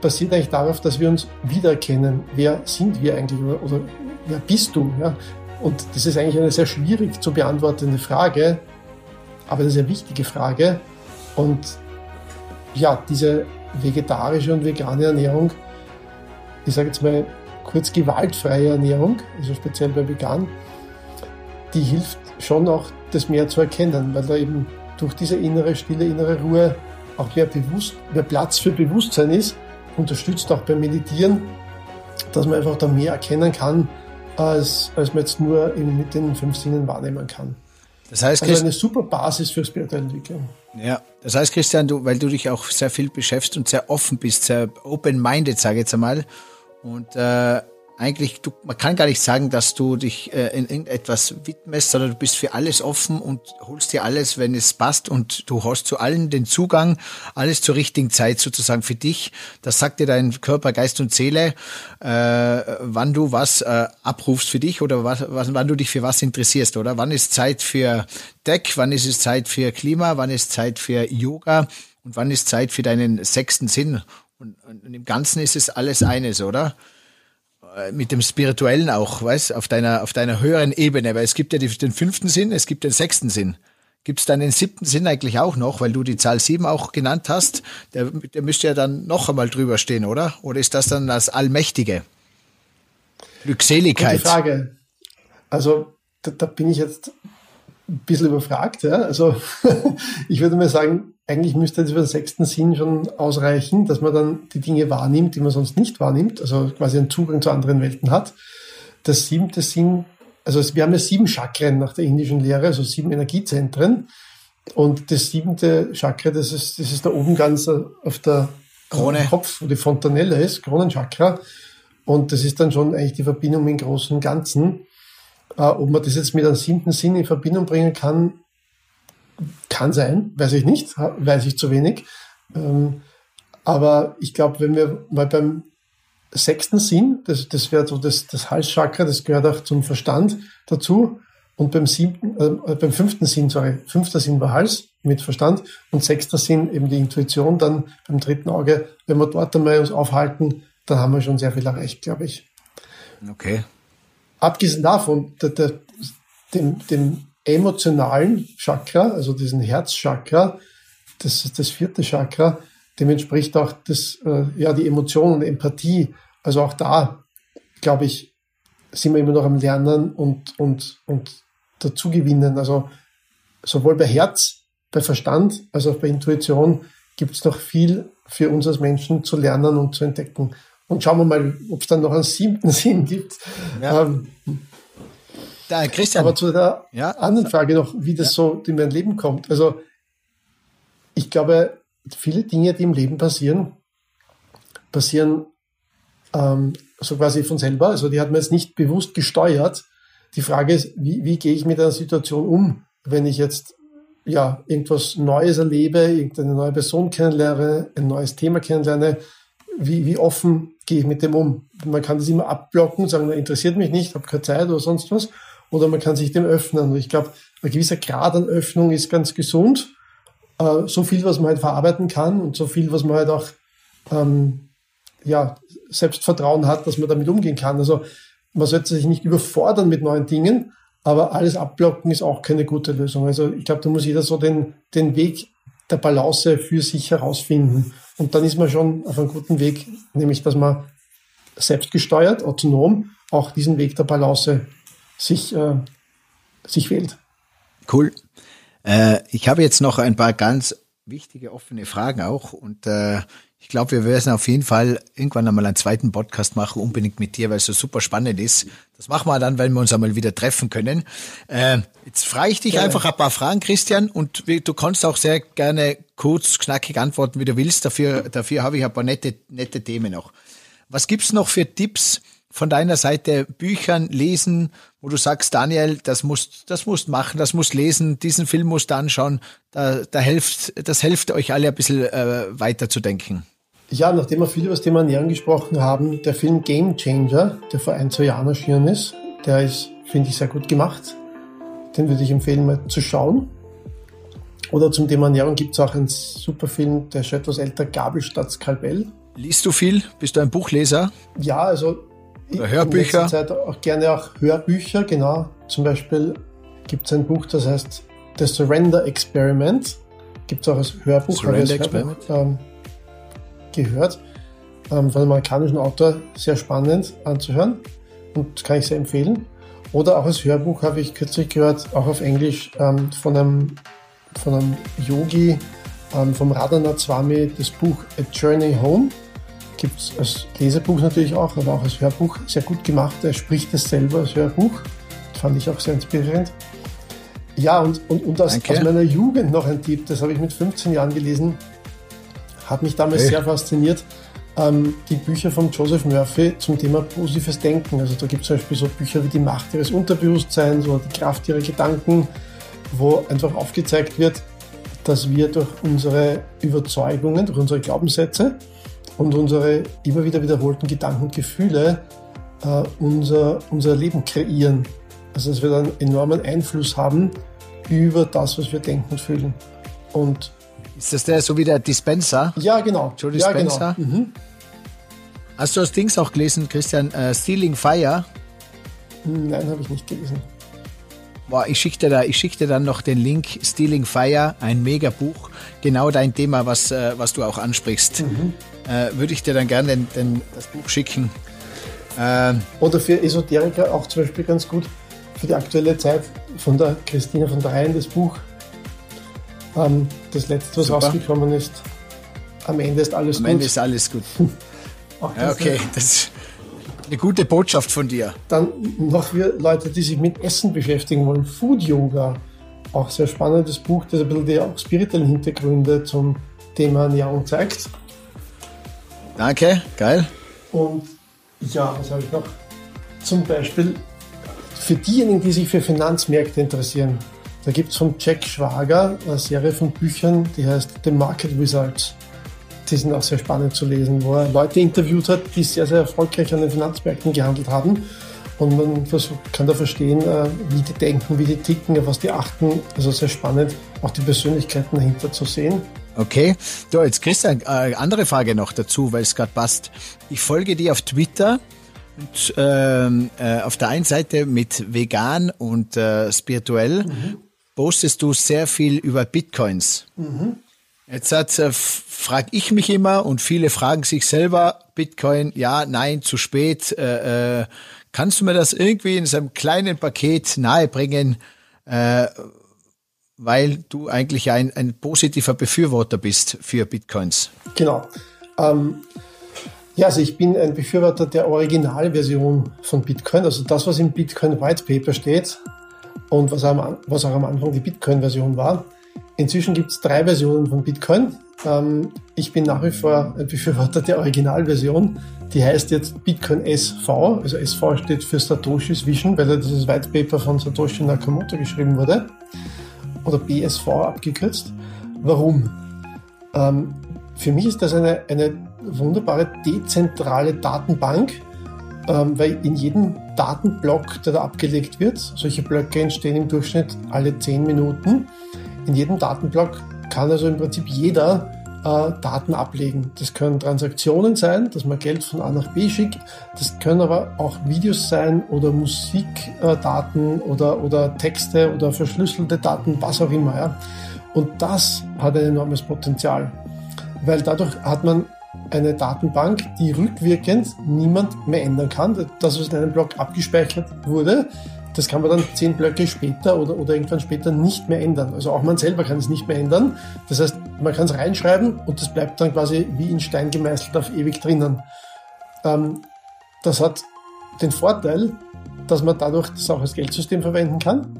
basiert eigentlich darauf, dass wir uns wiedererkennen, wer sind wir eigentlich oder, oder wer bist du? Ja? Und das ist eigentlich eine sehr schwierig zu beantwortende Frage, aber eine sehr wichtige Frage. Und ja, diese vegetarische und vegane Ernährung, ich sage jetzt mal kurz gewaltfreie Ernährung, also speziell bei vegan, die hilft schon auch, das mehr zu erkennen, weil da eben durch diese innere Stille, innere Ruhe auch mehr, bewusst, mehr Platz für Bewusstsein ist, unterstützt auch beim Meditieren, dass man einfach da mehr erkennen kann, als, als man jetzt nur mit den fünf Sinnen wahrnehmen kann. Das heißt, also eine super Basis für spirituelle Entwicklung. Ja, das heißt, Christian, du, weil du dich auch sehr viel beschäftigst und sehr offen bist, sehr open-minded, sage ich jetzt einmal, und äh, eigentlich, du, man kann gar nicht sagen, dass du dich äh, in irgendetwas widmest, sondern du bist für alles offen und holst dir alles, wenn es passt und du hast zu allen den Zugang, alles zur richtigen Zeit sozusagen für dich. Das sagt dir dein Körper, Geist und Seele, äh, wann du was äh, abrufst für dich oder was, was, wann du dich für was interessierst, oder? Wann ist Zeit für Deck, wann ist es Zeit für Klima, wann ist Zeit für Yoga und wann ist Zeit für deinen sechsten Sinn? Und, und, und im Ganzen ist es alles eines, oder? Äh, mit dem Spirituellen auch, weißt, auf deiner, auf deiner höheren Ebene, weil es gibt ja den fünften Sinn, es gibt den sechsten Sinn. Gibt es dann den siebten Sinn eigentlich auch noch, weil du die Zahl sieben auch genannt hast? Der, der müsste ja dann noch einmal drüber stehen, oder? Oder ist das dann das Allmächtige? Glückseligkeit. Gute Frage. Also, da, da bin ich jetzt ein bisschen überfragt. Ja? Also, (laughs) ich würde mal sagen, eigentlich müsste jetzt über den sechsten Sinn schon ausreichen, dass man dann die Dinge wahrnimmt, die man sonst nicht wahrnimmt, also quasi einen Zugang zu anderen Welten hat. Das siebte Sinn, also wir haben ja sieben Chakren nach der indischen Lehre, also sieben Energiezentren. Und das siebente Chakra, das ist, das ist da oben ganz auf der Krone. Kopf, wo die Fontanelle ist, Kronenchakra. Und das ist dann schon eigentlich die Verbindung dem großen Ganzen. Äh, ob man das jetzt mit einem siebten Sinn in Verbindung bringen kann, kann sein, weiß ich nicht, weiß ich zu wenig. Ähm, aber ich glaube, wenn wir mal beim sechsten Sinn, das, das wäre so das, das Halschakra, das gehört auch zum Verstand dazu. Und beim siebten, äh, beim fünften Sinn, sorry, fünfter Sinn war Hals mit Verstand und sechster Sinn eben die Intuition, dann beim dritten Auge. Wenn wir dort einmal uns aufhalten, dann haben wir schon sehr viel erreicht, glaube ich. Okay. Abgesehen davon, der, der, dem, dem emotionalen Chakra, also diesen Herzchakra, das ist das vierte Chakra, dem entspricht auch das, äh, ja, die Emotion und Empathie. Also auch da, glaube ich, sind wir immer noch am Lernen und, und, und dazugewinnen. Also sowohl bei Herz, bei Verstand, als auch bei Intuition gibt es noch viel für uns als Menschen zu lernen und zu entdecken. Und schauen wir mal, ob es dann noch einen siebten (laughs) Sinn gibt. Ja. Ähm, da, Christian. Aber zu der ja? anderen Frage noch, wie das ja. so in mein Leben kommt. Also, ich glaube, viele Dinge, die im Leben passieren, passieren ähm, so quasi von selber. Also, die hat man jetzt nicht bewusst gesteuert. Die Frage ist, wie, wie gehe ich mit einer Situation um, wenn ich jetzt ja, irgendwas Neues erlebe, irgendeine neue Person kennenlerne, ein neues Thema kennenlerne, wie, wie offen gehe ich mit dem um? Man kann das immer abblocken und sagen, interessiert mich nicht, habe keine Zeit oder sonst was oder man kann sich dem öffnen. Und ich glaube, ein gewisser Grad an Öffnung ist ganz gesund. Äh, so viel, was man halt verarbeiten kann und so viel, was man halt auch ähm, ja, Selbstvertrauen hat, dass man damit umgehen kann. Also man sollte sich nicht überfordern mit neuen Dingen, aber alles abblocken ist auch keine gute Lösung. Also ich glaube, da muss jeder so den, den Weg der Balance für sich herausfinden. Und dann ist man schon auf einem guten Weg, nämlich dass man selbstgesteuert, autonom auch diesen Weg der Balance sich, äh, sich wählt. Cool. Äh, ich habe jetzt noch ein paar ganz wichtige offene Fragen auch und äh, ich glaube, wir werden auf jeden Fall irgendwann einmal einen zweiten Podcast machen, unbedingt mit dir, weil es so super spannend ist. Das machen wir dann, wenn wir uns einmal wieder treffen können. Äh, jetzt frage ich dich ja. einfach ein paar Fragen, Christian, und du kannst auch sehr gerne kurz, knackig antworten, wie du willst. Dafür, dafür habe ich ein paar nette, nette Themen noch. Was gibt's noch für Tipps von deiner Seite, Büchern lesen, wo du sagst, Daniel, das musst, das musst machen, das musst lesen, diesen Film musst du anschauen, da, da hilft, das hilft euch alle ein bisschen äh, weiterzudenken. Ja, nachdem wir viel über das Thema Ernährung gesprochen haben, der Film Game Changer, der vor ein, zwei Jahren erschienen ist, der ist, finde ich, sehr gut gemacht. Den würde ich empfehlen, mal zu schauen. Oder zum Thema Ernährung gibt es auch einen super Film, der ist etwas älter, Gabel statt Skalpell. Liest du viel? Bist du ein Buchleser? Ja, also Hörbücher? In Zeit auch gerne auch Hörbücher, genau. Zum Beispiel gibt es ein Buch, das heißt The Surrender Experiment. Gibt es auch als Hörbuch. Surrender Experiment? ähm, gehört. Ähm, von einem amerikanischen Autor sehr spannend anzuhören und kann ich sehr empfehlen. Oder auch als Hörbuch habe ich kürzlich gehört, auch auf Englisch, ähm, von, einem, von einem Yogi, ähm, vom Radhanath Swami, das Buch A Journey Home. Gibt es als Lesebuch natürlich auch, aber auch als Hörbuch sehr gut gemacht. Er spricht es selber als Hörbuch. Das fand ich auch sehr inspirierend. Ja, und, und, und aus, aus meiner Jugend noch ein Tipp, das habe ich mit 15 Jahren gelesen hat mich damals hey. sehr fasziniert. Ähm, die Bücher von Joseph Murphy zum Thema positives Denken. Also da gibt es zum Beispiel so Bücher wie die Macht ihres Unterbewusstseins oder die Kraft ihrer Gedanken, wo einfach aufgezeigt wird, dass wir durch unsere Überzeugungen, durch unsere Glaubenssätze und unsere immer wieder wiederholten Gedanken und Gefühle äh, unser, unser Leben kreieren. Also dass wir dann enormen Einfluss haben über das, was wir denken und fühlen. Und ist das der so wie der Dispenser? Ja, genau. Joe Dispenser? Ja, genau. Mhm. Hast du das Dings auch gelesen, Christian? Uh, Stealing Fire? Nein, habe ich nicht gelesen. Boah, ich schicke dir, da, schick dir dann noch den Link. Stealing Fire, ein Megabuch. Genau dein Thema, was, äh, was du auch ansprichst. Mhm. Äh, Würde ich dir dann gerne den, den, das Buch schicken. Ähm, Oder für Esoteriker auch zum Beispiel ganz gut für die aktuelle Zeit von der Christina von der Rhein, das Buch ähm, das letzte, was Super. rausgekommen ist, am Ende ist alles am gut. Am Ende ist alles gut. (laughs) ja, okay, das ist eine gute Botschaft von dir. Dann noch für Leute, die sich mit Essen beschäftigen wollen, Food Yoga. Auch sehr spannendes Buch, das ein bisschen die auch spirituellen Hintergründe zum Thema Ernährung zeigt. Danke, geil. Und ja, was habe ich noch? Zum Beispiel für diejenigen, die sich für Finanzmärkte interessieren, da gibt es von Jack Schwager eine Serie von Büchern, die heißt The Market Wizards. Die sind auch sehr spannend zu lesen, wo er Leute interviewt hat, die sehr, sehr erfolgreich an den Finanzmärkten gehandelt haben. Und man versucht, kann da verstehen, äh, wie die denken, wie die ticken, auf was die achten. Also sehr spannend, auch die Persönlichkeiten dahinter zu sehen. Okay. Du, jetzt Christian, äh, andere Frage noch dazu, weil es gerade passt. Ich folge dir auf Twitter und ähm, äh, auf der einen Seite mit vegan und äh, spirituell mhm postest du sehr viel über Bitcoins. Mhm. Jetzt äh, frage ich mich immer und viele fragen sich selber, Bitcoin, ja, nein, zu spät. Äh, äh, kannst du mir das irgendwie in so einem kleinen Paket nahebringen, äh, weil du eigentlich ein, ein positiver Befürworter bist für Bitcoins? Genau. Ähm, ja, also ich bin ein Befürworter der Originalversion von Bitcoin, also das, was im Bitcoin White Paper steht, und was, am, was auch am Anfang die Bitcoin-Version war. Inzwischen gibt es drei Versionen von Bitcoin. Ähm, ich bin nach wie vor ein Befürworter der Originalversion. Die heißt jetzt Bitcoin SV. Also SV steht für Satoshi's Vision, weil dieses White Paper von Satoshi Nakamoto geschrieben wurde. Oder BSV abgekürzt. Warum? Ähm, für mich ist das eine, eine wunderbare dezentrale Datenbank, ähm, weil in jedem Datenblock, der da abgelegt wird, solche Blöcke entstehen im Durchschnitt alle 10 Minuten. In jedem Datenblock kann also im Prinzip jeder äh, Daten ablegen. Das können Transaktionen sein, dass man Geld von A nach B schickt. Das können aber auch Videos sein oder Musikdaten oder, oder Texte oder verschlüsselte Daten, was auch immer. Ja. Und das hat ein enormes Potenzial, weil dadurch hat man eine Datenbank, die rückwirkend niemand mehr ändern kann. Das, was in einem Block abgespeichert wurde, das kann man dann zehn Blöcke später oder, oder irgendwann später nicht mehr ändern. Also auch man selber kann es nicht mehr ändern. Das heißt, man kann es reinschreiben und das bleibt dann quasi wie in Stein gemeißelt auf ewig drinnen. Ähm, das hat den Vorteil, dass man dadurch das auch als Geldsystem verwenden kann.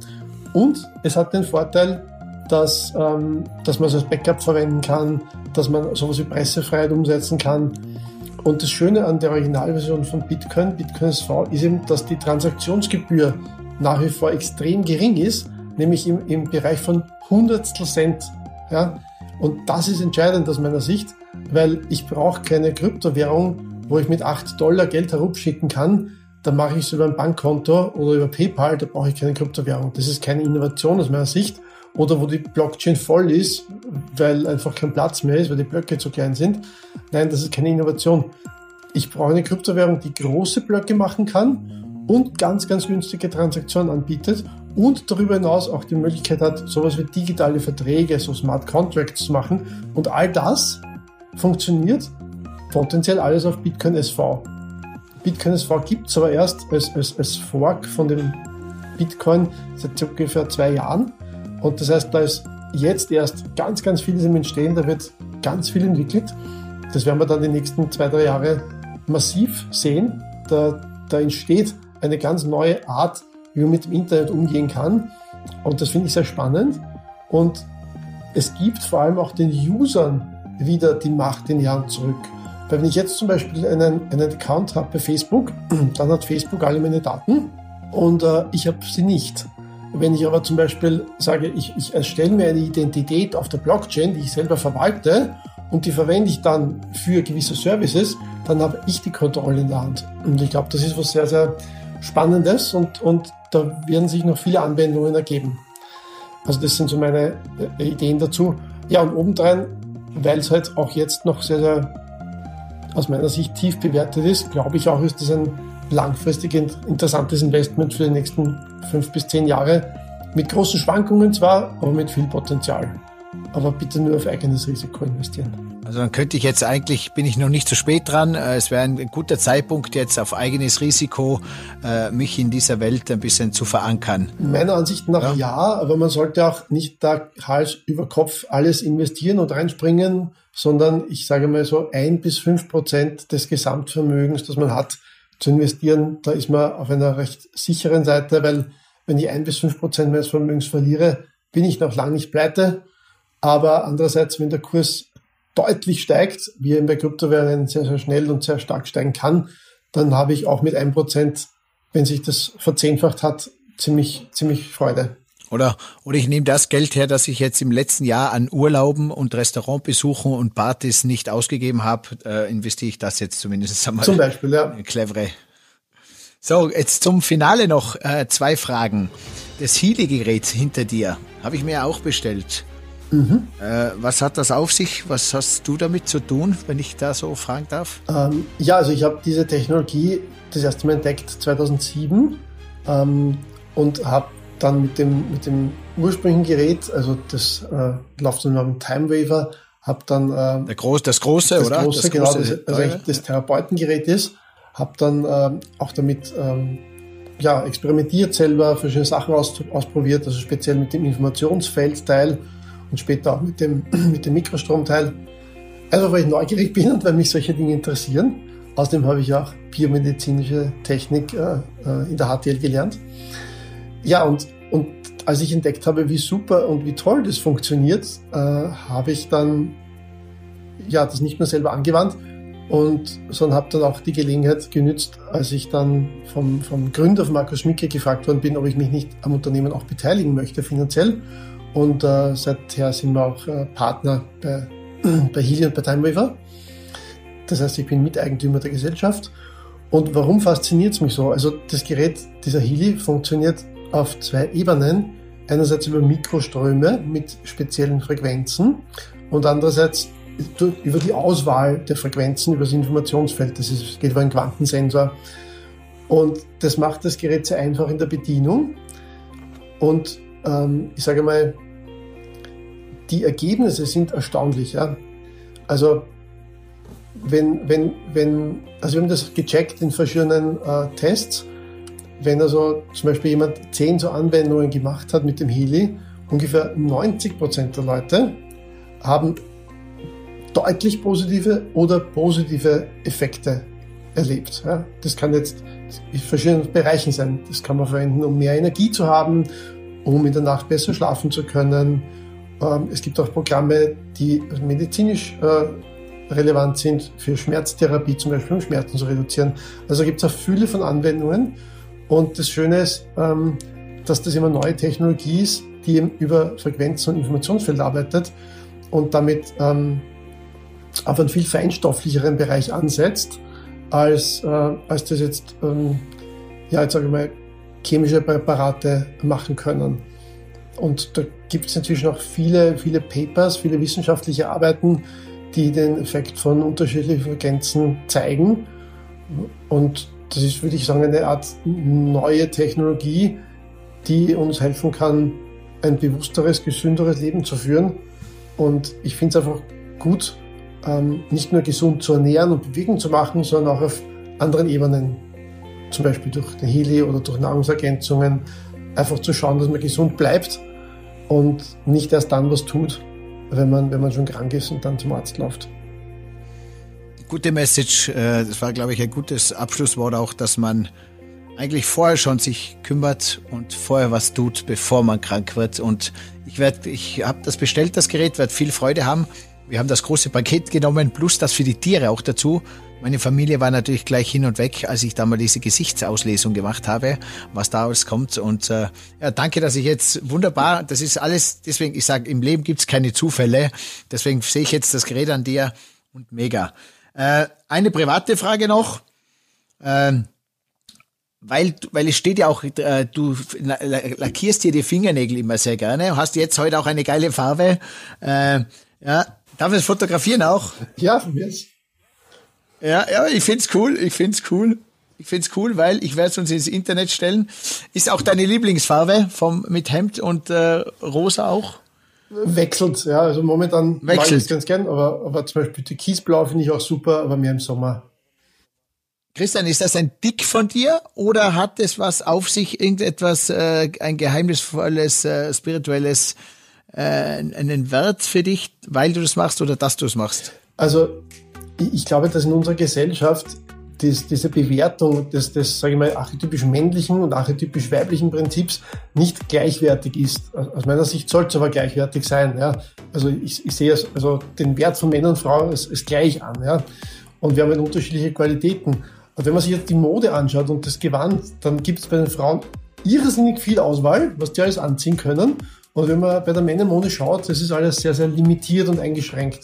Und es hat den Vorteil, dass, ähm, dass man es als Backup verwenden kann, dass man sowas wie Pressefreiheit umsetzen kann. Und das Schöne an der Originalversion von Bitcoin, Bitcoin SV, ist eben, dass die Transaktionsgebühr nach wie vor extrem gering ist, nämlich im, im Bereich von Hundertstel Cent. Ja? Und das ist entscheidend aus meiner Sicht, weil ich brauche keine Kryptowährung, wo ich mit 8 Dollar Geld herumschicken kann. Da mache ich es über ein Bankkonto oder über PayPal, da brauche ich keine Kryptowährung. Das ist keine Innovation aus meiner Sicht. Oder wo die Blockchain voll ist, weil einfach kein Platz mehr ist, weil die Blöcke zu klein sind. Nein, das ist keine Innovation. Ich brauche eine Kryptowährung, die große Blöcke machen kann und ganz, ganz günstige Transaktionen anbietet und darüber hinaus auch die Möglichkeit hat, sowas wie digitale Verträge, so Smart Contracts zu machen. Und all das funktioniert potenziell alles auf Bitcoin SV. Bitcoin SV gibt es aber erst als, als, als Fork von dem Bitcoin seit ungefähr zwei Jahren. Und das heißt, da ist jetzt erst ganz, ganz vieles im Entstehen, da wird ganz viel entwickelt. Das werden wir dann die nächsten zwei, drei Jahre massiv sehen. Da, da entsteht eine ganz neue Art, wie man mit dem Internet umgehen kann. Und das finde ich sehr spannend. Und es gibt vor allem auch den Usern wieder die Macht in die Hand zurück. Weil wenn ich jetzt zum Beispiel einen, einen Account habe bei Facebook, (clears throat) dann hat Facebook alle meine Daten und äh, ich habe sie nicht. Wenn ich aber zum Beispiel sage, ich, ich erstelle mir eine Identität auf der Blockchain, die ich selber verwalte und die verwende ich dann für gewisse Services, dann habe ich die Kontrolle in der Hand. Und ich glaube, das ist was sehr, sehr Spannendes und, und da werden sich noch viele Anwendungen ergeben. Also das sind so meine äh, Ideen dazu. Ja, und obendrein, weil es halt auch jetzt noch sehr, sehr aus meiner Sicht tief bewertet ist, glaube ich auch, ist das ein langfristig interessantes Investment für die nächsten fünf bis zehn Jahre. Mit großen Schwankungen zwar, aber mit viel Potenzial. Aber bitte nur auf eigenes Risiko investieren. Also dann könnte ich jetzt eigentlich, bin ich noch nicht zu spät dran. Äh, es wäre ein guter Zeitpunkt, jetzt auf eigenes Risiko äh, mich in dieser Welt ein bisschen zu verankern. Meiner Ansicht nach ja. ja, aber man sollte auch nicht da Hals über Kopf alles investieren und reinspringen, sondern ich sage mal so ein bis fünf Prozent des Gesamtvermögens, das man hat, zu investieren. Da ist man auf einer recht sicheren Seite, weil wenn ich ein bis fünf Prozent meines Vermögens verliere, bin ich noch lange nicht pleite. Aber andererseits, wenn der Kurs deutlich steigt, wie er bei Kryptowährungen sehr, sehr schnell und sehr stark steigen kann, dann habe ich auch mit 1%, wenn sich das verzehnfacht hat, ziemlich, ziemlich Freude. Oder, oder ich nehme das Geld her, das ich jetzt im letzten Jahr an Urlauben und Restaurantbesuchen und Partys nicht ausgegeben habe, äh, investiere ich das jetzt zumindest (laughs) einmal. Zum Beispiel, ja. Clevere. So, jetzt zum Finale noch äh, zwei Fragen. Das Healy-Gerät hinter dir habe ich mir auch bestellt. Mhm. Äh, was hat das auf sich? Was hast du damit zu tun, wenn ich da so fragen darf? Ähm, ja, also ich habe diese Technologie das erste Mal entdeckt 2007 ähm, und habe dann mit dem, mit dem ursprünglichen Gerät, also das äh, läuft so einem Time Waver, habe dann äh, Der Groß, das große, das oder? Große, das genau, große, das, also das Therapeutengerät ist, habe dann äh, auch damit ähm, ja, experimentiert selber, verschiedene Sachen aus, ausprobiert, also speziell mit dem Informationsfeldteil und später auch mit dem, (clears throat) mit dem Mikrostromteil. Also weil ich neugierig bin und weil mich solche Dinge interessieren. Außerdem habe ich auch biomedizinische Technik äh, äh in der HTL gelernt. Ja, und, und als ich entdeckt habe, wie super und wie toll das funktioniert, äh, habe ich dann ja, das nicht mehr selber angewandt und sondern habe dann auch die Gelegenheit genützt, als ich dann vom, vom Gründer von Markus Schmicke gefragt worden bin, ob ich mich nicht am Unternehmen auch beteiligen möchte finanziell. Und äh, seither sind wir auch äh, Partner bei, (clears throat) bei Healy und bei Timewaver. Das heißt, ich bin Miteigentümer der Gesellschaft. Und warum fasziniert es mich so? Also das Gerät, dieser Healy, funktioniert auf zwei Ebenen. Einerseits über Mikroströme mit speziellen Frequenzen und andererseits über die Auswahl der Frequenzen, über das Informationsfeld. Das ist, geht über einen Quantensensor. Und das macht das Gerät sehr einfach in der Bedienung. Und ähm, ich sage mal, die Ergebnisse sind erstaunlich. Ja? Also wenn, wenn, wenn, also wir haben das gecheckt in verschiedenen äh, Tests. Wenn also zum Beispiel jemand zehn so Anwendungen gemacht hat mit dem Heli, ungefähr 90 Prozent der Leute haben deutlich positive oder positive Effekte erlebt. Ja? Das kann jetzt in verschiedenen Bereichen sein. Das kann man verwenden, um mehr Energie zu haben, um in der Nacht besser schlafen zu können. Ähm, es gibt auch Programme, die medizinisch äh, relevant sind für Schmerztherapie, zum Beispiel um Schmerzen zu reduzieren. Also gibt es eine Fülle von Anwendungen. Und das Schöne ist, ähm, dass das immer neue Technologie ist, die eben über Frequenzen und Informationsfelder arbeitet und damit ähm, auf einen viel feinstofflicheren Bereich ansetzt, als, äh, als das jetzt, ja, jetzt sage ich mal, chemische Präparate machen können. Und da gibt es inzwischen auch viele, viele Papers, viele wissenschaftliche Arbeiten, die den Effekt von unterschiedlichen Frequenzen zeigen. Und das ist, würde ich sagen, eine Art neue Technologie, die uns helfen kann, ein bewussteres, gesünderes Leben zu führen. Und ich finde es einfach gut, ähm, nicht nur gesund zu ernähren und Bewegung zu machen, sondern auch auf anderen Ebenen, zum Beispiel durch den Heli oder durch Nahrungsergänzungen, einfach zu schauen, dass man gesund bleibt und nicht erst dann was tut, wenn man, wenn man schon krank ist und dann zum Arzt läuft. Gute Message. Äh, das war, glaube ich, ein gutes Abschlusswort auch, dass man eigentlich vorher schon sich kümmert und vorher was tut, bevor man krank wird. Und ich werde, ich habe das bestellt, das Gerät, werde viel Freude haben. Wir haben das große Paket genommen, plus das für die Tiere auch dazu. Meine Familie war natürlich gleich hin und weg, als ich da mal diese Gesichtsauslesung gemacht habe, was da alles kommt. Und äh, ja, danke, dass ich jetzt wunderbar, das ist alles, deswegen, ich sage, im Leben gibt's keine Zufälle. Deswegen sehe ich jetzt das Gerät an dir und mega. Äh, eine private Frage noch. Ähm, weil, weil es steht ja auch, äh, du lackierst dir die Fingernägel immer sehr gerne. Hast jetzt heute auch eine geile Farbe. Äh, ja, darf ich es fotografieren auch? Ja, von mir Ja, ja, ich find's cool. Ich find's cool. Ich find's cool, weil ich werde es uns ins Internet stellen. Ist auch deine Lieblingsfarbe vom mit Hemd und äh, Rosa auch? Wechselt, ja. Also momentan Wechselt. mag ich es ganz gern, aber, aber zum Beispiel die Kiesblau finde ich auch super, aber mehr im Sommer. Christian, ist das ein Dick von dir oder hat es was auf sich, irgendetwas, äh, ein geheimnisvolles, äh, spirituelles, äh, einen Wert für dich, weil du das machst oder dass du es machst? Also ich glaube, dass in unserer Gesellschaft dies, diese Bewertung des, des sage ich mal, archetypisch männlichen und archetypisch weiblichen Prinzips nicht gleichwertig ist. Aus meiner Sicht soll es aber gleichwertig sein. Ja? Also ich, ich sehe also den Wert von Männern und Frauen als, als gleich an. Ja? Und wir haben halt unterschiedliche Qualitäten. Und wenn man sich jetzt die Mode anschaut und das Gewand, dann gibt es bei den Frauen irrsinnig viel Auswahl, was die alles anziehen können. Und wenn man bei der Männermode schaut, das ist alles sehr, sehr limitiert und eingeschränkt.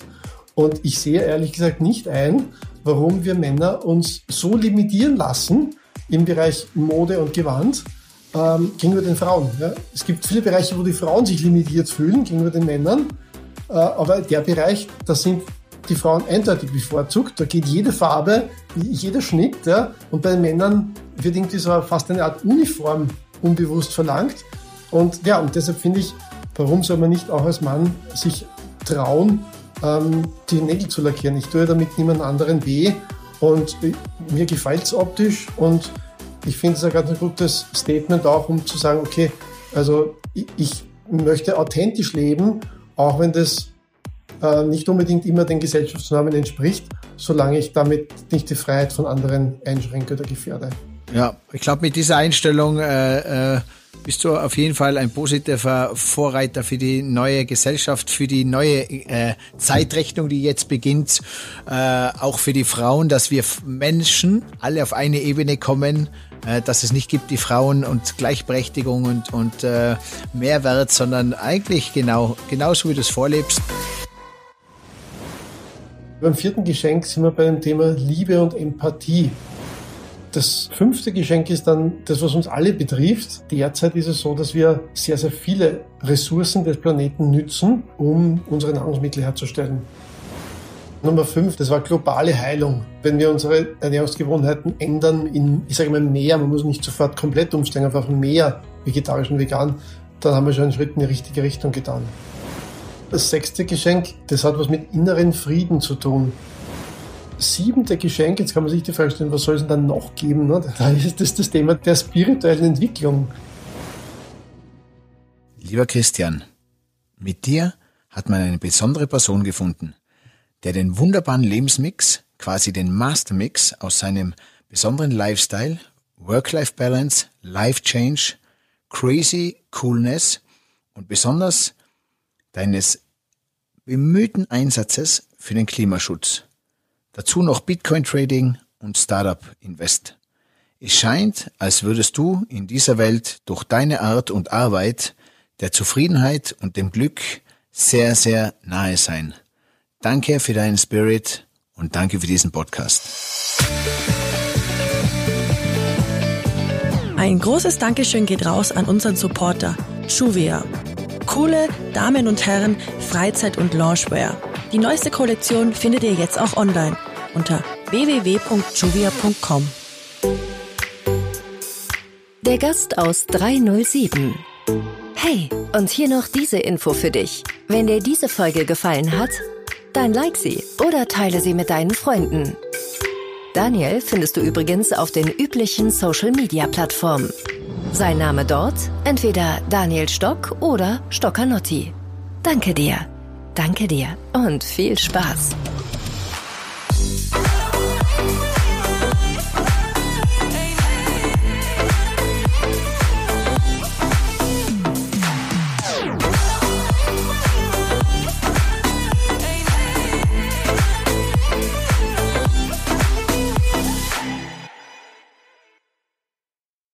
Und ich sehe ehrlich gesagt nicht ein, warum wir Männer uns so limitieren lassen im Bereich Mode und Gewand ähm, gegenüber den Frauen. Ja. Es gibt viele Bereiche, wo die Frauen sich limitiert fühlen gegenüber den Männern. Äh, aber der Bereich, da sind die Frauen eindeutig bevorzugt. Da geht jede Farbe, jeder Schnitt. Ja, und bei den Männern wird irgendwie so fast eine Art Uniform unbewusst verlangt. Und ja, und deshalb finde ich, warum soll man nicht auch als Mann sich trauen, ähm, die Nägel zu lackieren? Ich tue damit niemand anderen weh und mir gefällt es optisch und ich finde es ein ganz gutes Statement auch, um zu sagen, okay, also ich, ich möchte authentisch leben, auch wenn das äh, nicht unbedingt immer den Gesellschaftsnormen entspricht, solange ich damit nicht die Freiheit von anderen einschränke oder gefährde. Ja, ich glaube, mit dieser Einstellung äh, äh, bist du auf jeden Fall ein positiver Vorreiter für die neue Gesellschaft, für die neue äh, Zeitrechnung, die jetzt beginnt, äh, auch für die Frauen, dass wir Menschen alle auf eine Ebene kommen, äh, dass es nicht gibt die Frauen und Gleichberechtigung und, und äh, Mehrwert, sondern eigentlich genau genauso wie du es vorlebst. Beim vierten Geschenk sind wir bei dem Thema Liebe und Empathie. Das fünfte Geschenk ist dann das, was uns alle betrifft. Derzeit ist es so, dass wir sehr, sehr viele Ressourcen des Planeten nützen, um unsere Nahrungsmittel herzustellen. Nummer fünf, das war globale Heilung. Wenn wir unsere Ernährungsgewohnheiten ändern in, ich sage mal, mehr, man muss nicht sofort komplett umsteigen, einfach mehr vegetarisch und vegan, dann haben wir schon einen Schritt in die richtige Richtung getan. Das sechste Geschenk, das hat was mit inneren Frieden zu tun. Siebente Geschenk, jetzt kann man sich die Frage stellen, was soll es denn dann noch geben? Ne? Da ist das das Thema der spirituellen Entwicklung. Lieber Christian, mit dir hat man eine besondere Person gefunden, der den wunderbaren Lebensmix, quasi den Mastermix aus seinem besonderen Lifestyle, Work-Life-Balance, Life-Change, Crazy Coolness und besonders deines bemühten Einsatzes für den Klimaschutz. Dazu noch Bitcoin Trading und Startup Invest. Es scheint, als würdest du in dieser Welt durch deine Art und Arbeit der Zufriedenheit und dem Glück sehr, sehr nahe sein. Danke für deinen Spirit und danke für diesen Podcast. Ein großes Dankeschön geht raus an unseren Supporter, Juvia. Coole Damen und Herren, Freizeit- und Loungewear. Die neueste Kollektion findet ihr jetzt auch online unter www.juvia.com. Der Gast aus 307. Hey, und hier noch diese Info für dich. Wenn dir diese Folge gefallen hat, dann like sie oder teile sie mit deinen Freunden. Daniel findest du übrigens auf den üblichen Social-Media-Plattformen. Sein Name dort entweder Daniel Stock oder Stockanotti. Danke dir, danke dir und viel Spaß.